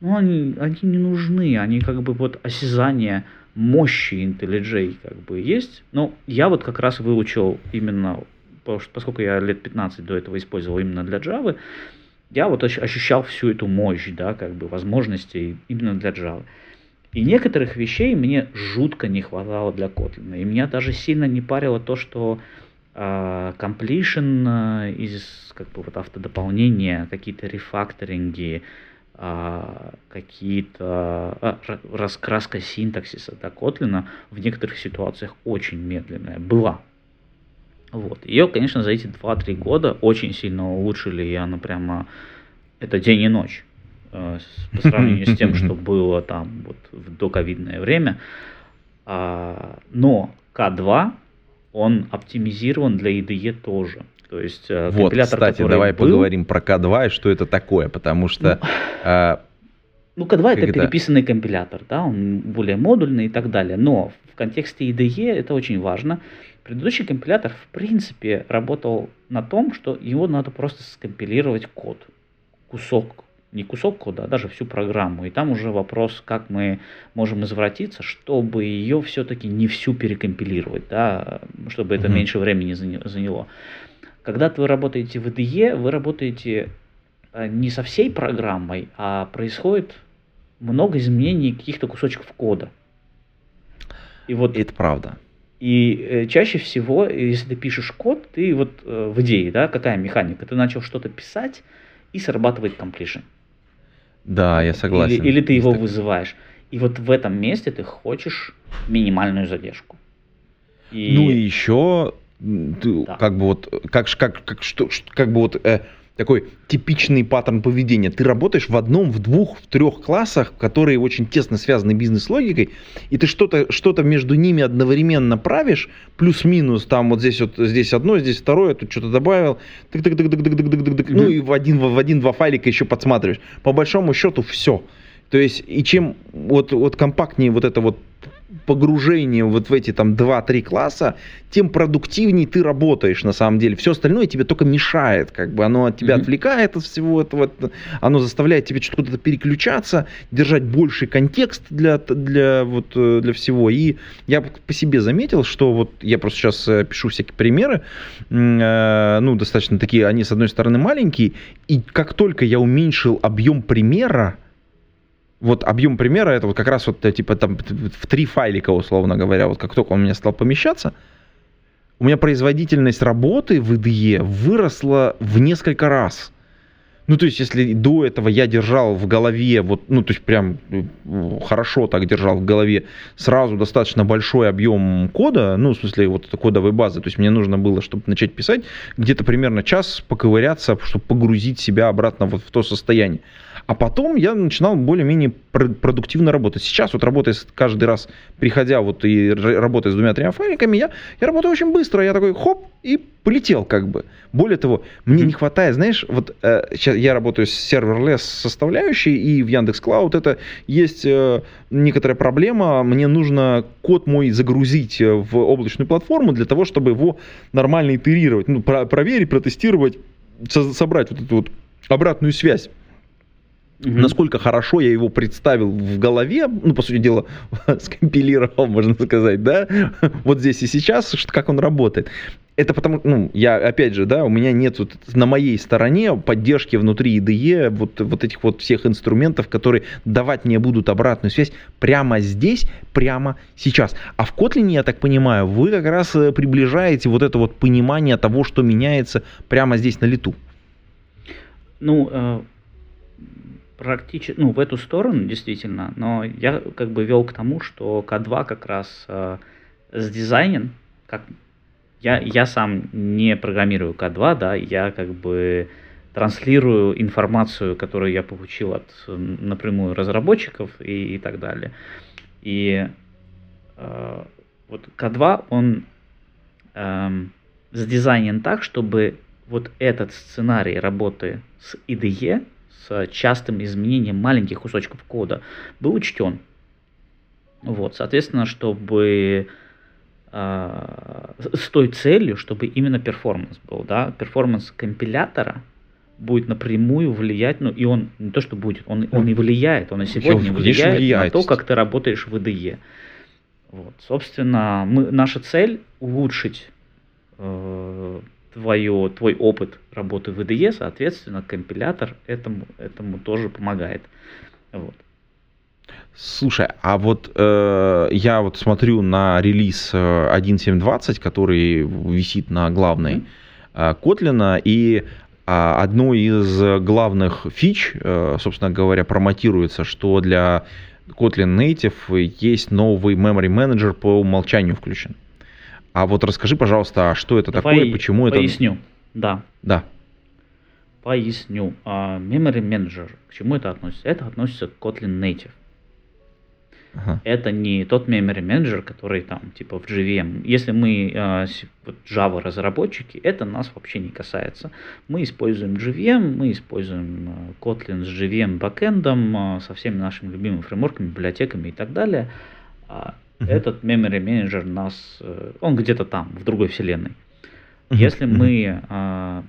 ну, они, они не нужны, они как бы вот осязание мощи IntelliJ как бы есть. Но я вот как раз выучил именно, поскольку я лет 15 до этого использовал именно для Java, я вот ощущал всю эту мощь, да, как бы возможностей именно для Java. И некоторых вещей мне жутко не хватало для Kotlin. И меня даже сильно не парило то, что completion э, из как бы вот автодополнения, какие-то рефакторинги, а, какие-то раскраска синтаксиса да, Kotlin в некоторых ситуациях очень медленная была. Вот. Ее, конечно, за эти 2-3 года очень сильно улучшили, и она прямо это день и ночь э, по сравнению с тем, что было там вот в доковидное время. А, но К2, он оптимизирован для IDE тоже. То есть э, вот, кстати, давай был... поговорим про К2 и что это такое, потому что... Ну, э, ну К2 это, это переписанный компилятор, да, он более модульный и так далее, но в контексте IDE это очень важно. Предыдущий компилятор, в принципе, работал на том, что его надо просто скомпилировать код, кусок, не кусок кода, а даже всю программу. И там уже вопрос, как мы можем извратиться, чтобы ее все-таки не всю перекомпилировать, да, чтобы это mm-hmm. меньше времени заняло. Когда вы работаете в IDE, вы работаете э, не со всей программой, а происходит много изменений каких-то кусочков кода. И вот это правда. И э, чаще всего, если ты пишешь код, ты вот э, в идее, да, какая механика? Ты начал что-то писать, и срабатывает completion. Да, я согласен. Или, или ты его вызываешь. И вот в этом месте ты хочешь минимальную задержку. И... Ну и еще ты, да. как бы вот, как, как, как, что, как бы вот э, такой типичный паттерн поведения. Ты работаешь в одном, в двух, в трех классах, которые очень тесно связаны бизнес-логикой, и ты что-то что между ними одновременно правишь, плюс-минус, там вот здесь вот здесь одно, здесь второе, тут что-то добавил, тык -тык -тык -тык -тык -тык -тык -тык, ну и в один, в один-два файлика еще подсматриваешь. По большому счету все. То есть, и чем вот, вот компактнее вот это вот погружение вот в эти там 2-3 класса, тем продуктивнее ты работаешь на самом деле. Все остальное тебе только мешает, как бы оно от тебя mm-hmm. отвлекает от всего этого, оно заставляет тебе что-то переключаться, держать больший контекст для, для, вот, э, для всего. И я по себе заметил, что вот я просто сейчас э, пишу всякие примеры, э, ну, достаточно такие, они с одной стороны маленькие, и как только я уменьшил объем примера, вот объем примера, это вот как раз вот типа там в три файлика, условно говоря, вот как только он у меня стал помещаться, у меня производительность работы в IDE выросла в несколько раз. Ну, то есть, если до этого я держал в голове, вот, ну, то есть, прям ну, хорошо так держал в голове сразу достаточно большой объем кода, ну, в смысле, вот кодовой базы, то есть, мне нужно было, чтобы начать писать, где-то примерно час поковыряться, чтобы погрузить себя обратно вот в то состояние. А потом я начинал более-менее продуктивно работать. Сейчас вот работая каждый раз, приходя вот и работая с двумя-тремя файликами, я, я работаю очень быстро. Я такой хоп, и полетел как бы. Более того, мне не хватает, знаешь, вот э, сейчас я работаю с серверлесс составляющей, и в Яндекс Клауд это есть э, некоторая проблема. Мне нужно код мой загрузить э, в облачную платформу для того, чтобы его нормально итерировать, ну, про проверить, протестировать, со собрать вот эту вот обратную связь Угу. Насколько хорошо я его представил в голове, ну, по сути дела, скомпилировал, можно сказать, да, вот здесь и сейчас, как он работает. Это потому, ну, я, опять же, да, у меня нет вот на моей стороне поддержки внутри IDE вот, вот этих вот всех инструментов, которые давать мне будут обратную связь прямо здесь, прямо сейчас. А в Kotlin, я так понимаю, вы как раз э, приближаете вот это вот понимание того, что меняется прямо здесь на лету. Ну, э, практически, ну, в эту сторону, действительно, но я как бы вел к тому, что К2 как раз э, с дизайнен, как я, я сам не программирую К2, да, я как бы транслирую информацию, которую я получил от напрямую разработчиков и, и так далее. И э, вот K2, он эм, сдизайнен так, чтобы вот этот сценарий работы с IDE, с частым изменением маленьких кусочков кода, был учтен. Вот, соответственно, чтобы э, с той целью, чтобы именно перформанс был, да, перформанс компилятора будет напрямую влиять, ну и он не то что будет, он, он и влияет, он и сегодня влияет, влияет на то, как ты работаешь в IDE. Вот, собственно, мы, наша цель улучшить э, твое, твой опыт работы в IDE, соответственно, компилятор этому, этому тоже помогает. Вот. Слушай, а вот э, я вот смотрю на релиз 1.7.20, э, который висит на главной э, и э, одной из главных фич, э, собственно говоря, промотируется, что для Kotlin Native есть новый memory manager по умолчанию включен. А вот расскажи, пожалуйста, а что это Давай такое, почему поясню. это... Поясню, да. Да. Поясню. Uh, memory Manager, к чему это относится? Это относится к Kotlin Native. Ага. Это не тот memory manager, который там типа в JVM. Если мы вот Java разработчики, это нас вообще не касается. Мы используем JVM, мы используем Kotlin с JVM бэкэндом, со всеми нашими любимыми фреймворками, библиотеками и так далее. А. Этот memory manager нас, э, он где-то там, в другой вселенной. Если мы э,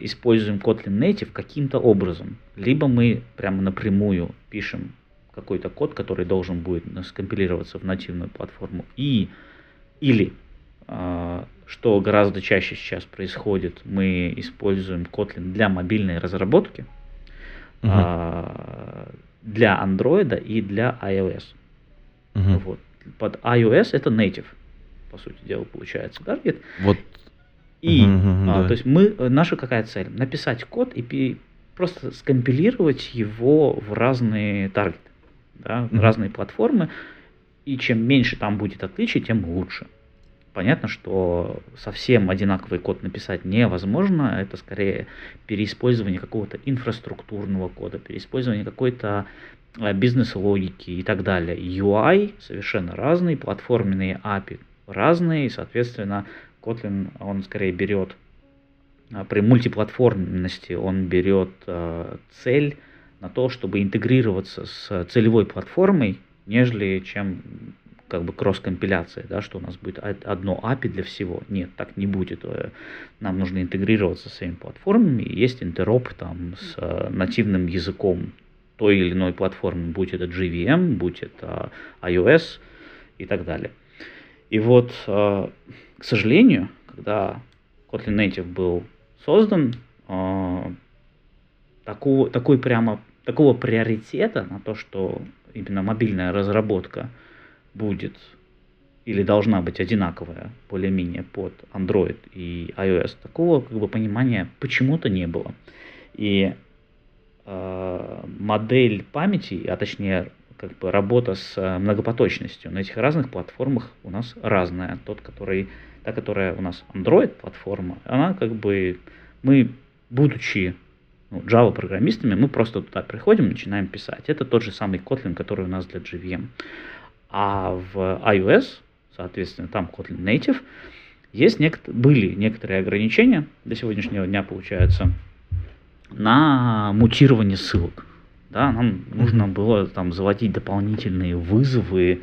используем Kotlin Native каким-то образом, либо мы прямо напрямую пишем какой-то код, который должен будет скомпилироваться в нативную платформу, и или а, что гораздо чаще сейчас происходит, мы используем Kotlin для мобильной разработки, uh-huh. для Android и для iOS. Uh-huh. Вот. Под iOS это native, по сути дела, получается, да, Рит? Вот. И, uh-huh, а, да. то есть мы, наша какая цель? Написать код и просто скомпилировать его в разные таргеты да, mm-hmm. разные платформы, и чем меньше там будет отличий, тем лучше. Понятно, что совсем одинаковый код написать невозможно, это скорее переиспользование какого-то инфраструктурного кода, переиспользование какой-то э, бизнес-логики и так далее. UI совершенно разный, платформенные API разные, и, соответственно, Kotlin, он скорее берет э, при мультиплатформенности, он берет э, цель на то, чтобы интегрироваться с целевой платформой, нежели чем как бы кросс-компиляция, да, что у нас будет одно API для всего. Нет, так не будет. Э, нам нужно интегрироваться с своими платформами. Есть интероп там с э, нативным языком той или иной платформы, будь это JVM, будь это iOS и так далее. И вот, э, к сожалению, когда Kotlin Native был создан, такого, такой прямо такого приоритета на то, что именно мобильная разработка будет или должна быть одинаковая более-менее под Android и iOS, такого как бы понимания почему-то не было. И э, модель памяти, а точнее как бы работа с многопоточностью на этих разных платформах у нас разная. Тот, который, та, которая у нас Android платформа, она как бы мы, будучи ну, Java программистами, мы просто туда приходим, начинаем писать. Это тот же самый Kotlin, который у нас для JVM. А в iOS, соответственно, там Kotlin Native, есть нек- были некоторые ограничения до сегодняшнего дня, получается, на мутирование ссылок. Да, нам нужно было там заводить дополнительные вызовы,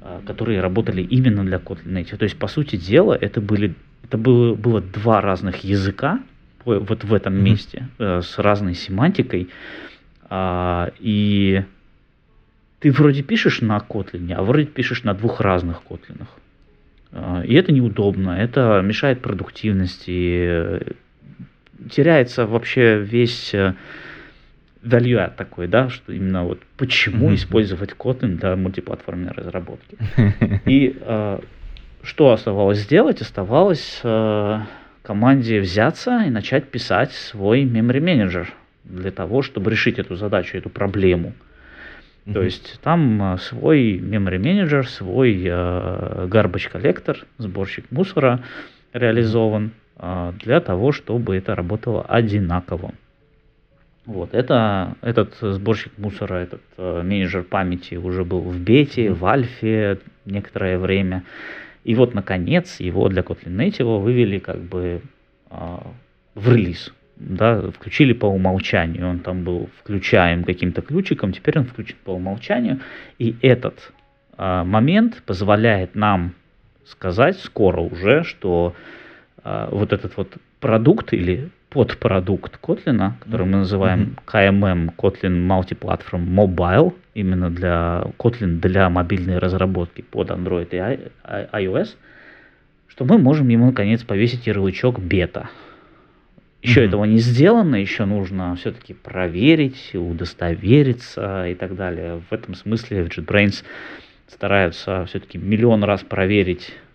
а, которые работали именно для Kotlin. То есть, по сути дела, это были это было, было два разных языка, вот в этом месте э, с разной семантикой. А, и ты вроде пишешь на Kotlin, а вроде пишешь на двух разных Kotlin. А, и это неудобно, это мешает продуктивности, теряется вообще весь э, value такой, да, что именно вот почему mm-hmm. использовать Kotlin для мультиплатформенной разработки. И э, что оставалось сделать? Оставалось э, команде взяться и начать писать свой memory менеджер для того, чтобы решить эту задачу, эту проблему. Mm-hmm. То есть там а, свой memory менеджер, свой э, garbage коллектор, сборщик мусора реализован э, для того, чтобы это работало одинаково. Вот, это, этот сборщик мусора, этот э, менеджер памяти уже был в бете, в альфе некоторое время. И вот, наконец, его для Kotlin Native вывели как бы э, в релиз. Да, включили по умолчанию. Он там был включаем каким-то ключиком, теперь он включен по умолчанию. И этот э, момент позволяет нам сказать скоро уже, что э, вот этот вот продукт или подпродукт Kotlin, который мы называем KMM, Kotlin Multiplatform Mobile, именно для Kotlin для мобильной разработки под Android и iOS, что мы можем ему наконец повесить ярлычок бета. Еще mm-hmm. этого не сделано, еще нужно все-таки проверить, удостовериться и так далее. В этом смысле в JetBrains стараются все-таки миллион раз проверить а,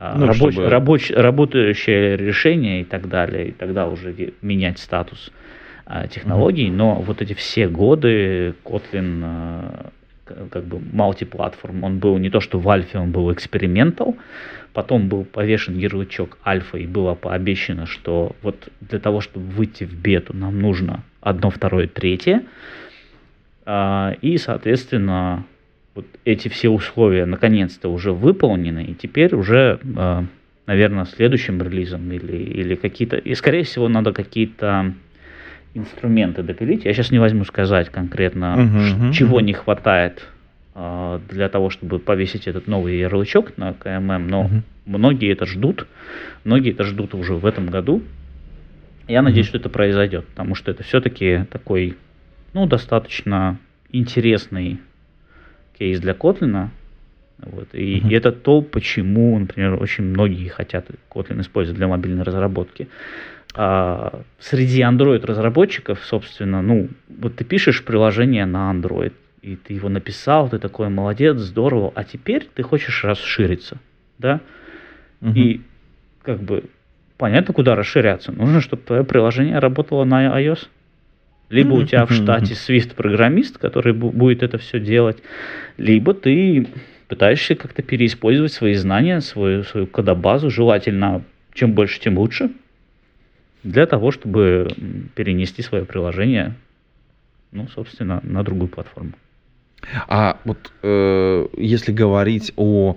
ну, рабоч, чтобы... рабоч, работающее решение и так далее, и тогда уже менять статус а, технологий. Mm-hmm. Но вот эти все годы Kotlin а, как бы мультиплатформ, он был не то что в альфе, он был экспериментал, потом был повешен ярлычок альфа и было пообещано, что вот для того, чтобы выйти в бету, нам нужно одно, второе, третье. И, соответственно, вот эти все условия наконец-то уже выполнены, и теперь уже, э, наверное, следующим релизом или, или какие-то... И, скорее всего, надо какие-то инструменты допилить. Я сейчас не возьму сказать конкретно, uh-huh, чего uh-huh. не хватает э, для того, чтобы повесить этот новый ярлычок на КММ, но uh-huh. многие это ждут. Многие это ждут уже в этом году. Я надеюсь, uh-huh. что это произойдет, потому что это все-таки такой, ну, достаточно интересный кейс для Kotlin. Вот. И, uh-huh. и это то, почему, например, очень многие хотят Kotlin использовать для мобильной разработки. А, среди Android разработчиков, собственно, ну, вот ты пишешь приложение на Android, и ты его написал, ты такой молодец, здорово, а теперь ты хочешь расшириться, да? Uh-huh. И как бы понятно, куда расширяться. Нужно, чтобы твое приложение работало на iOS. Либо у тебя в штате Swift-программист, который будет это все делать, либо ты пытаешься как-то переиспользовать свои знания, свою, свою кодобазу, желательно чем больше, тем лучше, для того, чтобы перенести свое приложение, ну, собственно, на другую платформу. А вот э, если говорить о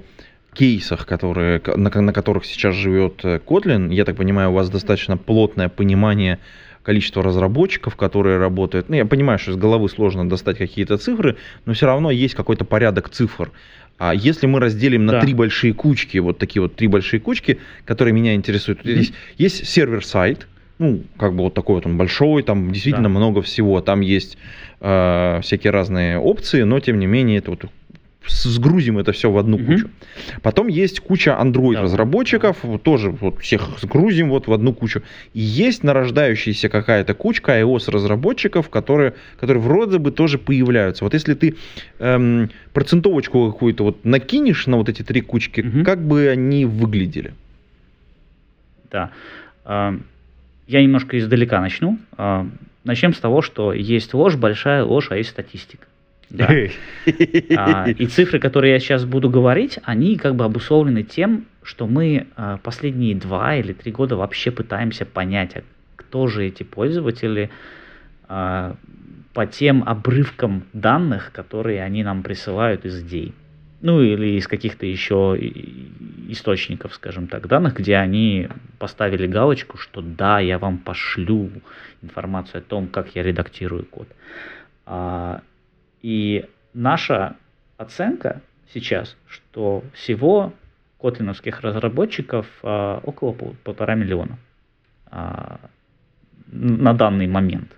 кейсах, которые, на, на которых сейчас живет Kotlin, я так понимаю, у вас достаточно плотное понимание количество разработчиков, которые работают. Ну, я понимаю, что из головы сложно достать какие-то цифры, но все равно есть какой-то порядок цифр. А если мы разделим на да. три большие кучки, вот такие вот три большие кучки, которые меня интересуют, mm-hmm. есть, есть сервер-сайт, ну, как бы вот такой вот он большой, там действительно да. много всего, там есть э, всякие разные опции, но тем не менее это вот сгрузим это все в одну угу. кучу. Потом есть куча Android да. тоже вот всех сгрузим вот в одну кучу. И есть нарождающаяся какая-то кучка iOS разработчиков, которые, которые вроде бы тоже появляются. Вот если ты эм, процентовочку какую-то вот накинешь на вот эти три кучки, угу. как бы они выглядели? Да. А, я немножко издалека начну. А, начнем с того, что есть ложь, большая ложь, а есть статистика. Да. А, и цифры, которые я сейчас буду говорить, они как бы обусловлены тем, что мы а, последние два или три года вообще пытаемся понять, а кто же эти пользователи а, по тем обрывкам данных, которые они нам присылают из идей. Ну или из каких-то еще источников, скажем так, данных, где они поставили галочку, что да, я вам пошлю информацию о том, как я редактирую код. И наша оценка сейчас, что всего котлиновских разработчиков а, около пол, полтора миллиона а, на данный момент.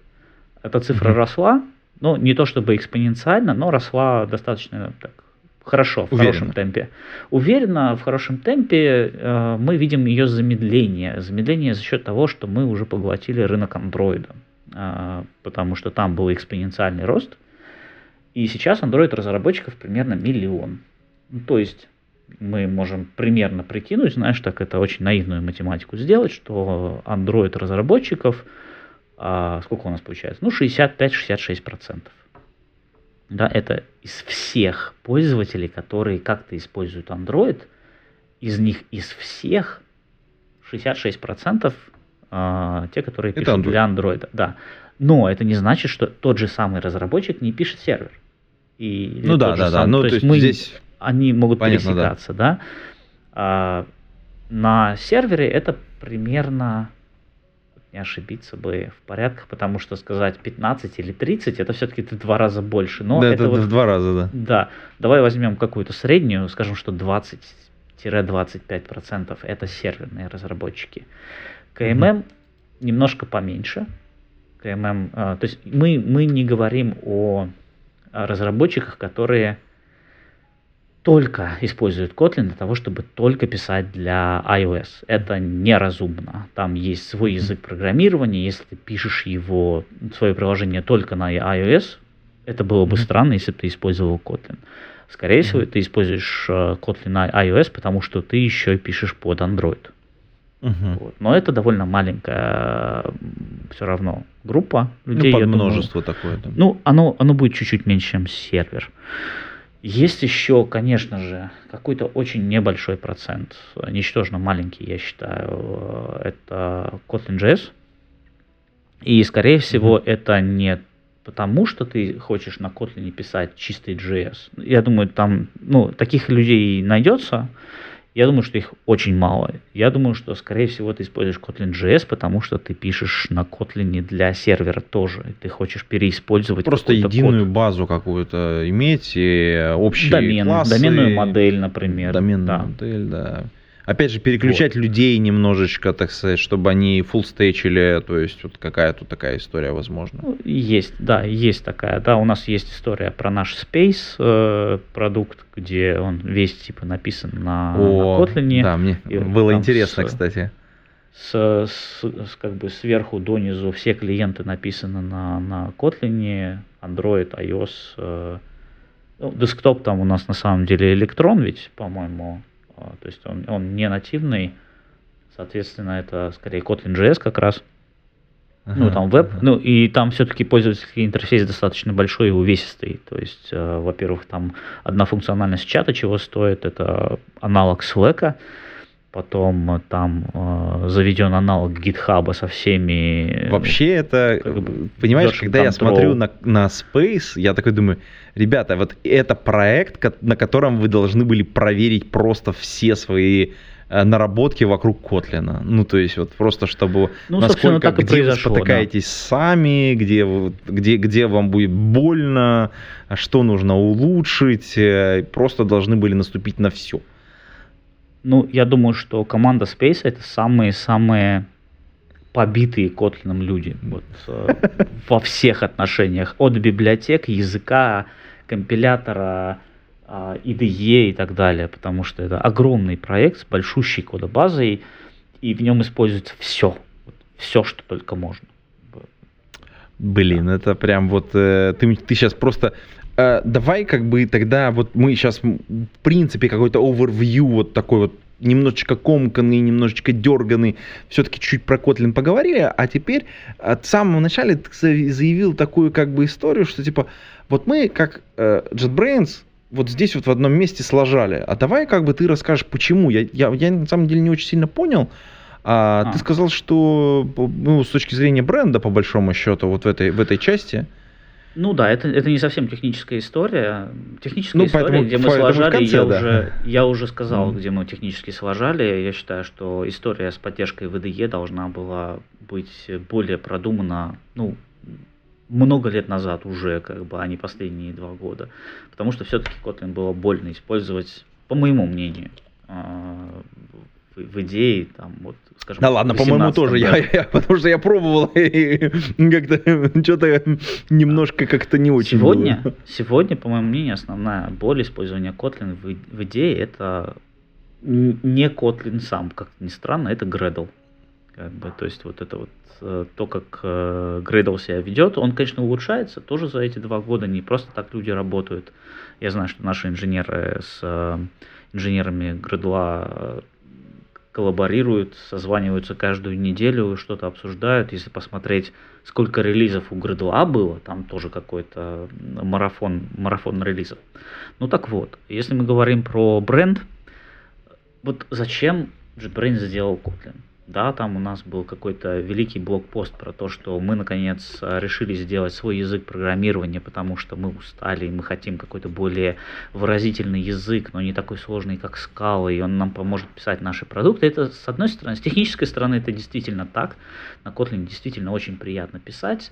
Эта цифра mm-hmm. росла, но не то чтобы экспоненциально, но росла достаточно так хорошо, в Уверенно. хорошем темпе. Уверенно, в хорошем темпе э, мы видим ее замедление. Замедление за счет того, что мы уже поглотили рынок андроида. Э, потому что там был экспоненциальный рост, и сейчас Android разработчиков примерно миллион. Ну, то есть мы можем примерно прикинуть, знаешь, так это очень наивную математику сделать, что Android разработчиков, а, сколько у нас получается? Ну, 65-66%. Да, это из всех пользователей, которые как-то используют Android, из них из всех 66% а, те, которые пишут Android. для Android. Да. Но это не значит, что тот же самый разработчик не пишет сервер. И ну да, да, да. Ну, то, то есть, мы, здесь они могут понятно, пересекаться, да. да? А, на сервере это примерно не ошибиться бы в порядках, потому что сказать 15 или 30 это все-таки в два раза больше. Но да, это, это вот, в два раза, да. Да. Давай возьмем какую-то среднюю, скажем, что 20-25% это серверные разработчики. КММ mm-hmm. немножко поменьше. КММ, а, то есть мы, мы не говорим о разработчиках, которые только используют Kotlin для того, чтобы только писать для iOS. Это неразумно. Там есть свой язык программирования. Если ты пишешь его, свое приложение только на iOS, это было бы странно, если бы ты использовал Kotlin. Скорее всего, ты используешь э, Kotlin на iOS, потому что ты еще и пишешь под Android. Uh-huh. Вот. Но это довольно маленькая все равно группа людей. Ну, под множество думаю, такое. Да. Ну, оно, оно будет чуть-чуть меньше, чем сервер. Есть еще, конечно же, какой-то очень небольшой процент, ничтожно маленький, я считаю, это Kotlin.js. И, скорее всего, mm-hmm. это не потому, что ты хочешь на Kotlin писать чистый JS. Я думаю, там, ну, таких людей найдется, я думаю, что их очень мало. Я думаю, что, скорее всего, ты используешь Kotlin JS, потому что ты пишешь на Kotlin для сервера тоже. И ты хочешь переиспользовать Просто единую код. базу какую-то иметь, и общие Домен, классы. Доменную модель, например. Доменную да. модель, да. Опять же, переключать вот. людей немножечко, так сказать, чтобы они фуллстейчили, то есть вот какая тут такая история возможна. Ну, есть, да, есть такая. Да, у нас есть история про наш Space э, продукт, где он весь типа написан на, О, на Kotlin. Да, мне и было интересно, с, кстати. С, с, с, как бы сверху донизу все клиенты написаны на, на Kotlin, Android, iOS. Э, ну, десктоп там у нас на самом деле электрон ведь, по-моему, то есть он, он не нативный, соответственно, это скорее Kotlin.js как раз. Ага, ну, там веб, ага. ну, и там все-таки пользовательский интерфейс достаточно большой и увесистый. То есть, э, во-первых, там одна функциональность чата чего стоит, это аналог Slack, потом там э, заведен аналог GitHub со всеми... Вообще это, как бы, понимаешь, когда control. я смотрю на, на Space, я такой думаю, ребята, вот это проект, на котором вы должны были проверить просто все свои э, наработки вокруг Котлина. Ну, то есть, вот просто чтобы ну, насколько, так где вы спотыкаетесь да. сами, где, где, где вам будет больно, что нужно улучшить, э, просто должны были наступить на все. Ну, я думаю, что команда Space это самые-самые побитые Котлином люди вот, э, во всех отношениях. От библиотек, языка, компилятора, э, IDE и так далее. Потому что это огромный проект с большущей кодобазой, и в нем используется все. Все, что только можно. Блин, это прям вот э, ты, ты сейчас просто э, давай как бы тогда вот мы сейчас в принципе какой-то overview вот такой вот немножечко комканный, немножечко дерганный, все-таки чуть про Kotlin поговорили, а теперь от самого начала ты заявил такую как бы историю, что типа вот мы как э, JetBrains вот здесь вот в одном месте сложали, а давай как бы ты расскажешь, почему. Я, я, я на самом деле не очень сильно понял, а, а. ты сказал, что ну, с точки зрения бренда, по большому счету, вот в этой, в этой части, ну да, это, это не совсем техническая история. Техническая ну, история, поэтому, где мы сложали, конце, я, да. уже, я уже сказал, mm. где мы технически сложали. Я считаю, что история с поддержкой VDE должна была быть более продумана, ну, много лет назад уже, как бы, а не последние два года. Потому что все-таки Kotlin было больно использовать, по моему мнению, а, в идее, там, вот, скажем, Да ладно, по-моему, тоже, я, я, потому что я пробовал, и как-то что-то немножко как-то не очень Сегодня, было. сегодня, по моему мнению, основная боль использования Kotlin в, в идее это не Kotlin сам, как ни странно, это Gradle. Как бы, то есть вот это вот э, то, как э, Gradle себя ведет, он, конечно, улучшается тоже за эти два года, не просто так люди работают. Я знаю, что наши инженеры с э, инженерами Gradle коллаборируют, созваниваются каждую неделю, что-то обсуждают. Если посмотреть, сколько релизов у Gradle было, там тоже какой-то марафон, марафон релизов. Ну так вот, если мы говорим про бренд, вот зачем JetBrains сделал Kotlin? Да, там у нас был какой-то великий блокпост про то, что мы наконец решили сделать свой язык программирования, потому что мы устали, и мы хотим какой-то более выразительный язык, но не такой сложный, как скала, и он нам поможет писать наши продукты. Это, с одной стороны, с технической стороны, это действительно так. На Kotlin действительно очень приятно писать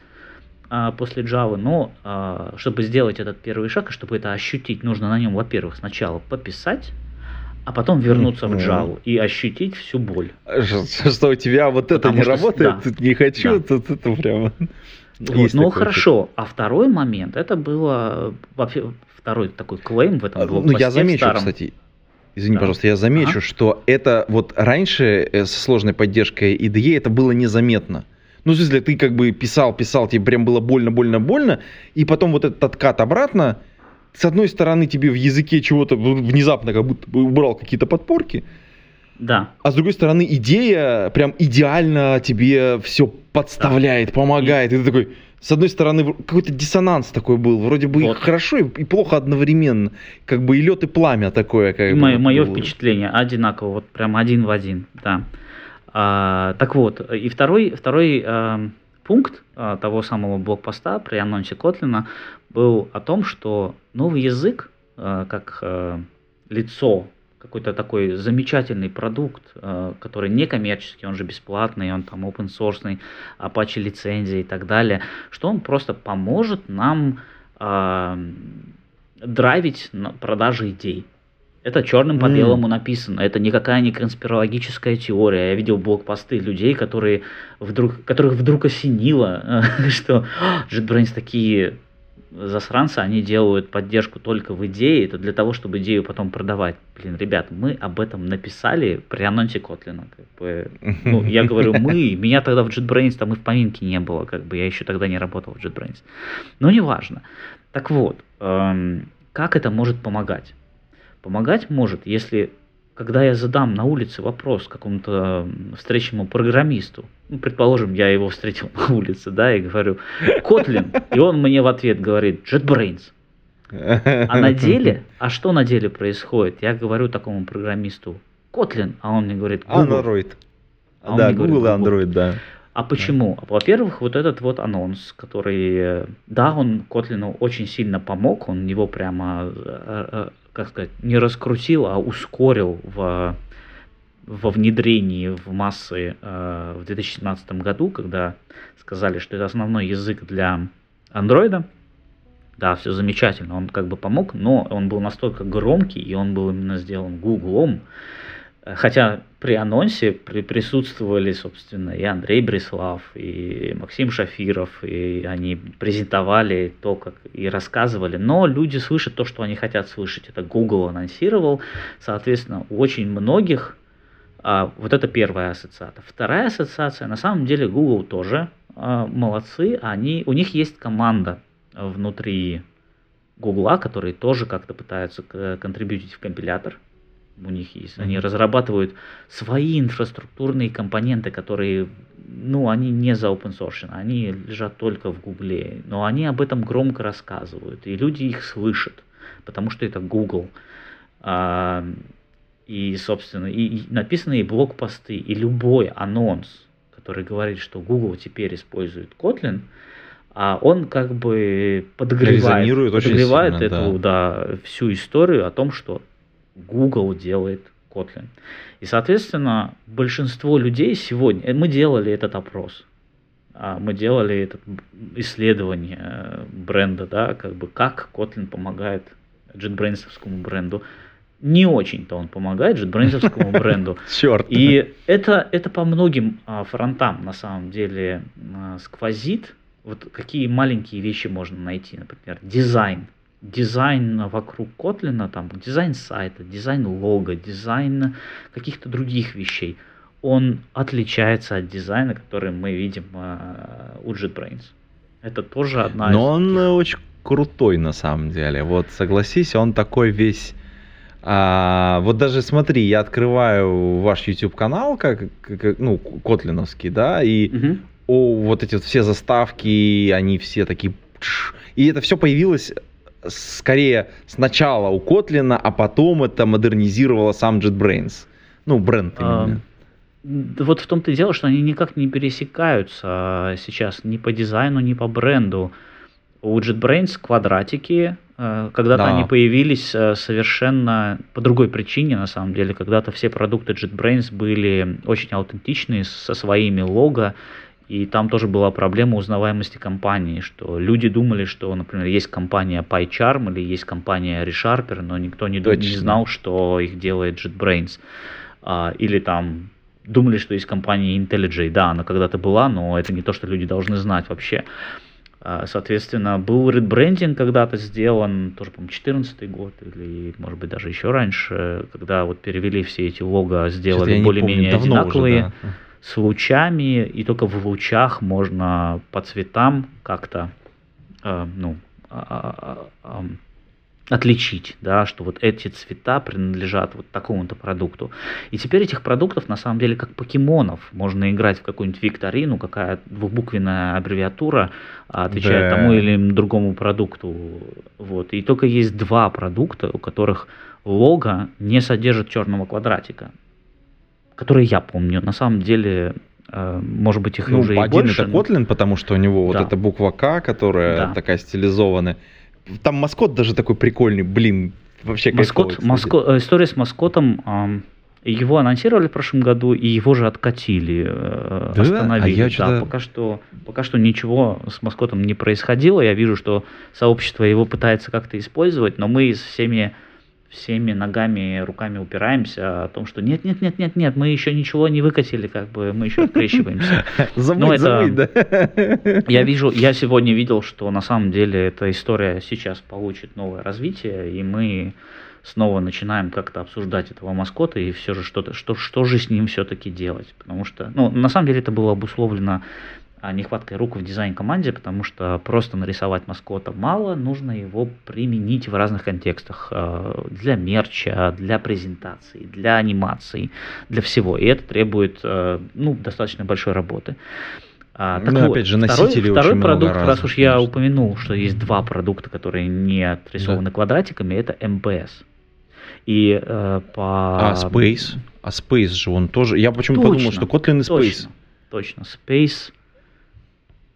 а, после Java, но а, чтобы сделать этот первый шаг, и чтобы это ощутить, нужно на нем, во-первых, сначала пописать, а потом вернуться в Java и ощутить всю боль. Что у тебя вот Потому это не работает, да. не хочу, да. тут это прямо... Вот, ну хорошо, а второй момент, это было вообще второй такой клейм в этом блокпосте. Ну я замечу, старом... кстати, Извини, да. пожалуйста, я замечу, ага. что это вот раньше э, со сложной поддержкой IDE это было незаметно. Ну, в смысле, ты как бы писал, писал, тебе прям было больно, больно, больно, и потом вот этот откат обратно, с одной стороны, тебе в языке чего-то внезапно как будто убрал какие-то подпорки, да. А с другой стороны, идея прям идеально тебе все подставляет, да. помогает. И... и ты такой, с одной стороны, какой-то диссонанс такой был. Вроде бы вот. хорошо и, и плохо одновременно. Как бы и лед, и пламя такое. Как Мое, бы, мое впечатление одинаково, вот прям один в один, да. А, так вот, и второй, второй а, пункт а, того самого блокпоста при анонсе Котлина был о том, что новый язык, а, как а, лицо, какой-то такой замечательный продукт, а, который не коммерческий, он же бесплатный, он там open source, Apache лицензия и так далее, что он просто поможет нам а, драйвить продажи идей. Это черным по белому mm. написано. Это никакая не конспирологическая теория. Я видел блокпосты людей, которые вдруг, которых вдруг осенило, что JetBrains такие засранцы, они делают поддержку только в идее, это для того, чтобы идею потом продавать. Блин, ребят, мы об этом написали при анонсе Котлина. Как бы, ну, я говорю мы, меня тогда в JetBrains там и в поминке не было, как бы я еще тогда не работал в JetBrains. Но неважно. Так вот, эм, как это может помогать? Помогать может, если когда я задам на улице вопрос какому-то встречному программисту, ну, предположим, я его встретил на улице, да, и говорю, Котлин, и он мне в ответ говорит, JetBrains. А на деле, а что на деле происходит? Я говорю такому программисту, Котлин, а он мне говорит, Google. Android. А да, Google и Android, да. А почему? Да. Во-первых, вот этот вот анонс, который, да, он Котлину очень сильно помог, он его прямо э, э, как сказать, не раскрутил, а ускорил в, во внедрении в массы э, в 2017 году, когда сказали, что это основной язык для андроида. Да, все замечательно, он как бы помог, но он был настолько громкий, и он был именно сделан Гуглом, Хотя при анонсе при, присутствовали, собственно, и Андрей Бреслав, и Максим Шафиров, и они презентовали то, как и рассказывали, но люди слышат то, что они хотят слышать. Это Google анонсировал, соответственно, у очень многих а, вот это первая ассоциация. Вторая ассоциация, на самом деле Google тоже а, молодцы, они, у них есть команда внутри Гугла, которые тоже как-то пытаются контрибьютить в компилятор, у них есть. Они разрабатывают свои инфраструктурные компоненты, которые, ну, они не за open source, они лежат только в Гугле, но они об этом громко рассказывают, и люди их слышат, потому что это Google. А, и, собственно, и, и написанные блокпосты, и любой анонс, который говорит, что Google теперь использует Kotlin, а он как бы подогревает, подогревает сильно, эту да. Да, всю историю о том, что Google делает Kotlin. И, соответственно, большинство людей сегодня, э, мы делали этот опрос, а, мы делали это исследование э, бренда, да, как бы как Kotlin помогает JetBrains бренду. Не очень-то он помогает JetBrains бренду. Черт. И это, это по многим а, фронтам на самом деле а, сквозит. Вот какие маленькие вещи можно найти, например, дизайн дизайн вокруг Kotlin, там, дизайн сайта, дизайн лога, дизайн каких-то других вещей, он отличается от дизайна, который мы видим э, у JetBrains. Это тоже одна Но из... он таких... очень крутой на самом деле. Вот согласись, он такой весь... А, вот даже смотри, я открываю ваш YouTube канал, как, как ну, котлиновский, да, и угу. о, вот эти вот все заставки, они все такие... И это все появилось скорее сначала у Котлина, а потом это модернизировало сам JetBrains. Ну, бренд именно. Вот в том-то и дело, что они никак не пересекаются сейчас ни по дизайну, ни по бренду. У JetBrains квадратики, э, когда-то Да. они появились совершенно по другой причине, на самом деле. Когда-то все продукты JetBrains были очень аутентичные, со своими лого, и там тоже была проблема узнаваемости компании, что люди думали, что, например, есть компания PyCharm или есть компания ReSharper, но никто не, не знал, что их делает JetBrains. А, или там думали, что есть компания IntelliJ. Да, она когда-то была, но это не то, что люди должны знать вообще. А, Соответственно, был редбрендинг когда-то сделан, тоже, по-моему, 14 год или, может быть, даже еще раньше, когда вот перевели все эти лого, сделали не более-менее давно уже, одинаковые да. С лучами, и только в лучах можно по цветам как-то э, ну, а- ам, отличить, да, что вот эти цвета принадлежат вот такому-то продукту. И теперь этих продуктов на самом деле как покемонов. Можно играть в какую-нибудь викторину, какая двухбуквенная аббревиатура отвечает Да. тому или другому продукту. Вот. И только есть два продукта, у которых лого не содержит черного квадратика которые я помню. На самом деле, э, может быть, их Ну, уже и один больше. это но- Kotlin, потому что у него вот Да. эта буква К, которая Да. такая стилизованная. Там маскот даже такой прикольный, блин, вообще Маскот, маско- э, история с маскотом. его анонсировали в прошлом году, и его же откатили, э, Да? остановили. А я Да, пока что, пока что ничего с маскотом не происходило. Я вижу, что сообщество его пытается как-то использовать, но мы с всеми всеми ногами, руками упираемся о том, что нет, нет, нет, нет, нет, мы еще ничего не выкатили, как бы мы еще открещиваемся. Забыть, Ну, это- да. Я вижу, я сегодня видел, что на самом деле эта история сейчас получит новое развитие, и мы снова начинаем как-то обсуждать этого маскота и все же что-то, что, что же с ним все-таки делать. Потому что, ну, на самом деле это было обусловлено нехваткой рук в дизайн-команде, потому что просто нарисовать маскота мало, нужно его применить в разных контекстах. а, Для мерча, для презентаций, для анимаций, для всего. И это требует э, ну, достаточно большой работы. А, так Ну, вот, опять же, второй, носителей второй много продукт, раз разных, уж я конечно. упомянул, что есть два продукта, которые не отрисованы квадратиками, это МПС. И э, по... А Space? А Space же он тоже... Я почему-то подумал, что Kotlin и Space. Точно, точно. Space.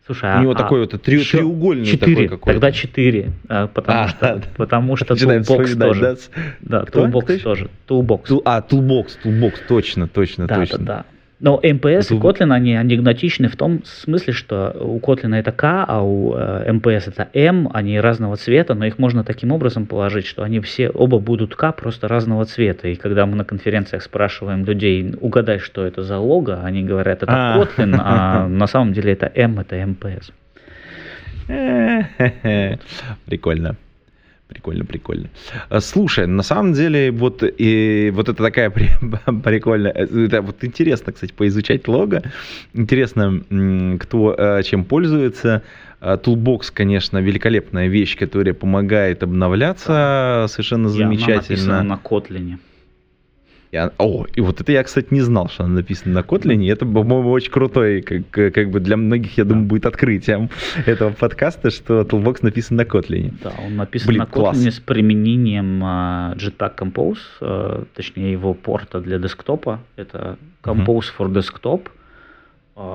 Слушай, У него а- такой вот три- еще треугольный четыре, такой какой-то. Тогда четыре, э, потому А, что, да. потому что Toolbox тоже. да? Toolbox еще? тоже. Toolbox. Tool- А, Toolbox, Toolbox, точно, точно, Да, точно. да, да. Но MPS и Tool- Kotlin, они анекдотичны в том смысле, что у Kotlin это K, а у э, MPS это М, они разного цвета, но их можно таким образом положить, что они все оба будут K, просто разного цвета. И когда мы на конференциях спрашиваем людей, угадай, что это за лого, они говорят, это А. Kotlin, а на самом деле это М, это MPS. Прикольно. Прикольно, прикольно. А, Слушай, на самом деле, вот, и, вот это такая при- прикольная... Это вот интересно, кстати, поизучать лого. Интересно, кто э, чем пользуется. А, Toolbox, конечно, великолепная вещь, которая помогает обновляться совершенно И она написана замечательно. на Kotlin. И она- О, и вот это я, кстати, не знал, что она написана на Kotlin. и Это, по-моему, очень крутой, как, как бы для многих, я думаю, будет открытием этого подкаста, что Toolbox написан на Kotlin. Да, он написан Блин, на класс. Kotlin с применением а, Jetpack Compose, а, точнее его порта для десктопа. Это Compose for Desktop. А,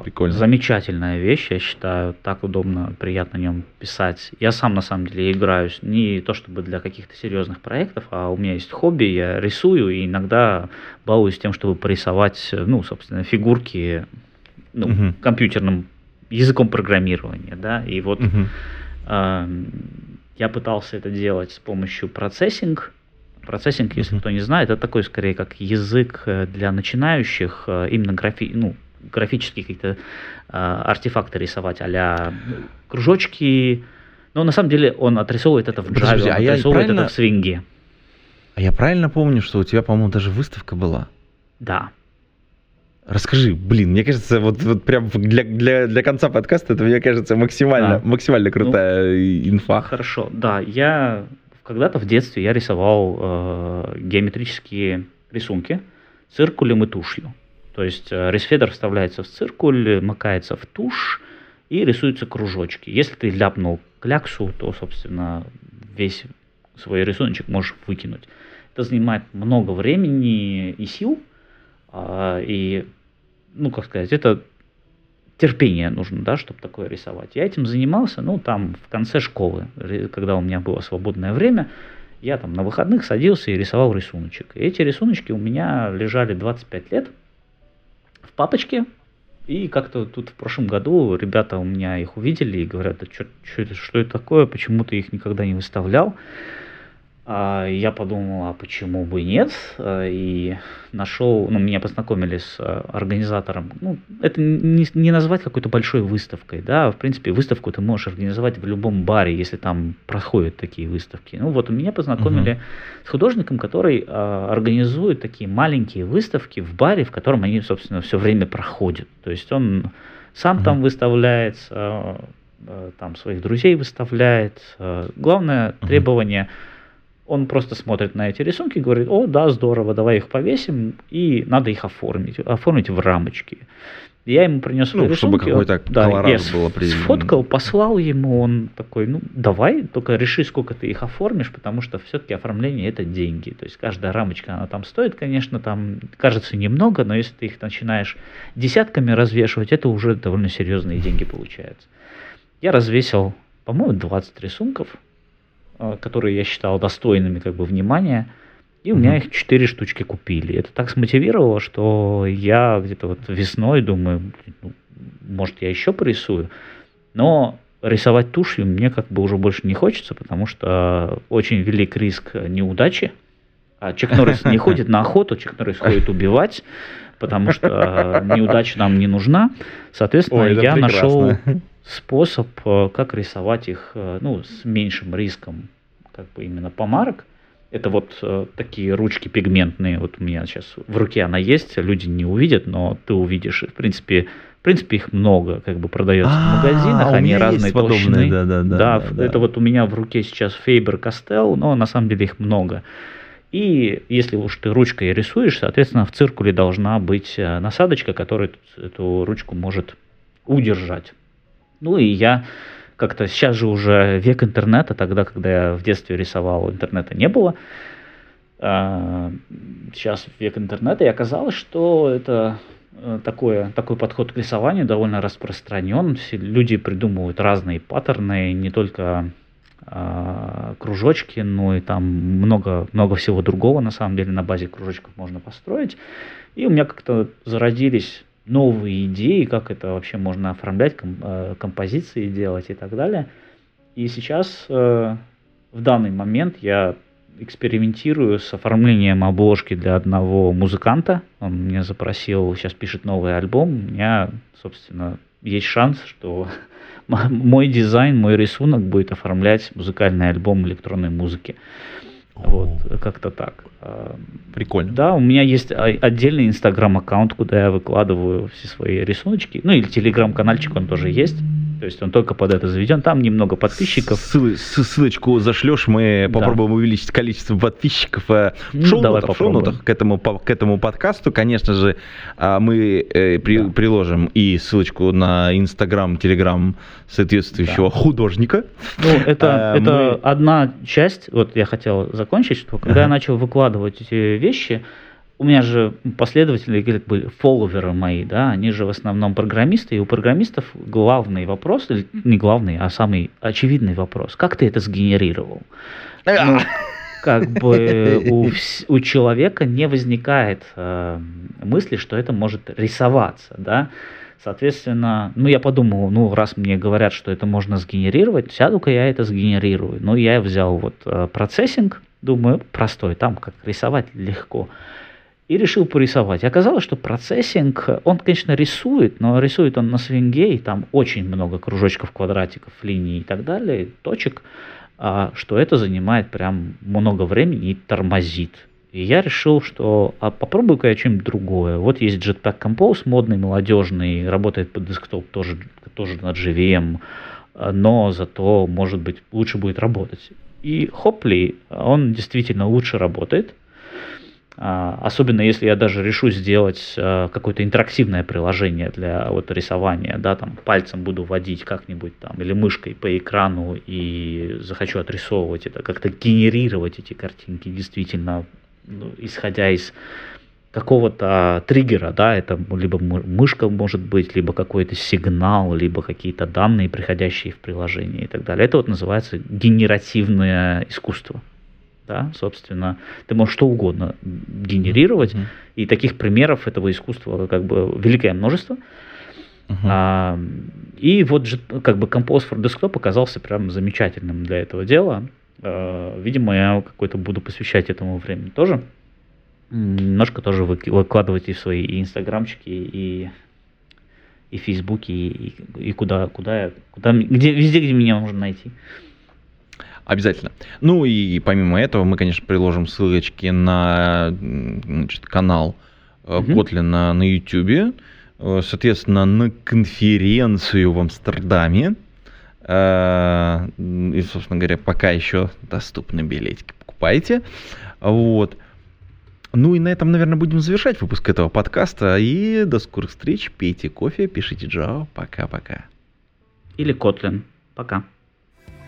Прикольно. Замечательная вещь, я считаю. Так удобно, приятно на нем писать. Я сам на самом деле играюсь не то чтобы для каких-то серьезных проектов, а у меня есть хобби, я рисую и иногда балуюсь тем, чтобы порисовать, ну, собственно, фигурки ну, Мгм. компьютерным языком программирования, да, и вот Мгм. Эм, Я пытался это делать с помощью процессинг. Процессинг, если Мгм. кто не знает, это такой скорее как язык э, для начинающих, э, именно графи, ну, графические какие-то э, артефакты рисовать, а кружочки. Но на самом деле он отрисовывает это в Java, а отрисовывает правильно- это в свинге. А я правильно помню, что у тебя, по-моему, даже выставка была? Да. Расскажи, блин, мне кажется, вот, вот прям для, для, для конца подкаста это, мне кажется, максимально, А. максимально крутая инфа. Хорошо, да, я когда-то в детстве я рисовал э, геометрические рисунки циркулем и тушью. То есть э, ресфедер вставляется в циркуль, макается в тушь и рисуются кружочки. Если ты ляпнул кляксу, то, собственно, весь свой рисуночек можешь выкинуть. Это занимает много времени и сил, а, и ну, как сказать, это терпение нужно, да, чтобы такое рисовать. Я этим занимался, ну, там, в конце школы, когда у меня было свободное время, я там на выходных садился и рисовал рисуночек. И эти рисуночки у меня лежали 25 лет в папочке, и как-то тут в прошлом году ребята у меня их увидели и говорят, да что, это, что это такое, почему ты их никогда не выставлял. А, я подумал, а почему бы нет? А, и нашел, ну, меня познакомили с а, организатором. Ну, это не, не назвать какой-то большой выставкой, да, в принципе, выставку ты можешь организовать в любом баре, если там проходят такие выставки. Ну, вот меня познакомили uh-huh. с художником, который а, организует такие маленькие выставки в баре, в котором они, собственно, все время проходят. То есть он сам uh-huh. там выставляется, там своих друзей выставляет. Главное uh-huh. требование – он просто смотрит на эти рисунки и говорит, о, да, здорово, давай их повесим, и надо их оформить, оформить в рамочки. Я ему принес ну, рисунки, чтобы какой-то да, я был определенный. Сфоткал, послал ему, он такой, ну, давай, только реши, сколько ты их оформишь, потому что все-таки оформление это деньги. То есть каждая рамочка, она там стоит, конечно, там кажется немного, но если ты их начинаешь десятками развешивать, это уже довольно серьезные деньги получаются. Я развесил, по-моему, 20 рисунков, которые я считал достойными как бы внимания, и у меня их четыре штучки купили. Это так смотивировало, что я где-то вот весной думаю, ну, может я еще порисую, но рисовать тушью мне как бы уже больше не хочется, потому что очень велик риск неудачи. А Чек Норрис не ходит на охоту, Чек Норрис ходит убивать, потому что неудача нам не нужна. Соответственно, Ой, я прекрасно. нашел способ, э, как рисовать их э, ну, с меньшим риском как бы именно помарок. Это вот э, такие ручки пигментные. Вот у меня сейчас в руке она есть, люди не увидят, но ты увидишь. В принципе, в принципе, их много, как бы продается в магазинах, а, они разные толщины. Да, да, да, да, да, это вот у меня в руке сейчас Faber Castell, но на самом деле их много. И если уж ты ручкой рисуешь, соответственно, в циркуле должна быть насадочка, которая эту ручку может удержать. Ну и я как-то сейчас же уже век интернета, тогда, когда я в детстве рисовал, интернета не было. А, сейчас век интернета, и оказалось, что это э, такое, такой подход к рисованию довольно распространен. Все люди придумывают разные паттерны, не только э, кружочки, но и там много, много всего другого на самом деле на базе кружочков можно построить. И у меня как-то зародились новые идеи, как это вообще можно оформлять, э, композиции делать и так далее. И сейчас, э, в данный момент, я экспериментирую с оформлением обложки для одного музыканта. Он меня запросил, сейчас пишет новый альбом. У меня, собственно, есть шанс, что мой дизайн, мой рисунок будет оформлять музыкальный альбом электронной музыки. Вот, как-то так. А, Прикольно. Да, у меня есть отдельный инстаграм-аккаунт, куда я выкладываю все свои рисуночки. Ну или телеграм-канальчик он тоже есть. То есть он только под это заведен. Там немного подписчиков. Ссыл, ссылочку зашлешь, мы да. попробуем увеличить количество подписчиков. Э, в ну, шоу давай в шоу к этому, к этому подкасту, конечно же, а, мы э, при, да. приложим и ссылочку на Инстаграм, Телеграм соответствующего да. художника. Ну, это, а, это мы... одна часть. Вот я хотел закончить, что когда ага. я начал выкладывать эти вещи, у меня же последователи, как бы фолловеры мои, да, они же в основном программисты, и у программистов главный вопрос, или не главный, а самый очевидный вопрос, как ты это сгенерировал? Ну, как бы у, у человека не возникает э, мысли, что это может рисоваться, да, Соответственно, ну я подумал, ну раз мне говорят, что это можно сгенерировать, сяду-ка я это сгенерирую. Ну я взял вот э, процессинг, думаю, простой, там как рисовать легко и решил порисовать. И оказалось, что процессинг, он, конечно, рисует, но рисует он на свинге, и там очень много кружочков, квадратиков, линий и так далее, точек, а, что это занимает прям много времени и тормозит. И я решил, что а попробую-ка я что-нибудь другое. Вот есть Jetpack Compose, модный, молодежный, работает под десктоп, тоже, тоже над JVM, но зато, может быть, лучше будет работать. И Hoply, он действительно лучше работает, особенно если я даже решу сделать а, какое-то интерактивное приложение для вот рисования, да, там пальцем буду водить как-нибудь там или мышкой по экрану и захочу отрисовывать это, как-то генерировать эти картинки действительно, ну, исходя из какого-то триггера, да, это либо мышка может быть, либо какой-то сигнал, либо какие-то данные, приходящие в приложение и так далее. Это вот называется генеративное искусство. Да, собственно, ты можешь что угодно генерировать, mm-hmm. и таких примеров этого искусства как бы великое множество. Uh-huh. А, и вот же как бы Compose for Desktop оказался прям замечательным для этого дела. А, видимо, я какой-то буду посвящать этому времени тоже немножко тоже выкладывайте в свои и инстаграмчики, и и фейсбуке, и, и куда, куда, куда, где, везде, где меня можно найти. Обязательно. Ну и помимо этого мы, конечно, приложим ссылочки на значит, канал угу. Котлина на YouTube, э, соответственно, на конференцию в Амстердаме. Э, и, собственно говоря, пока еще доступны билетики, покупайте. Вот. Ну и на этом, наверное, будем завершать выпуск этого подкаста. И до скорых встреч. Пейте кофе, пишите Джао. Пока-пока. Или Котлин. Пока.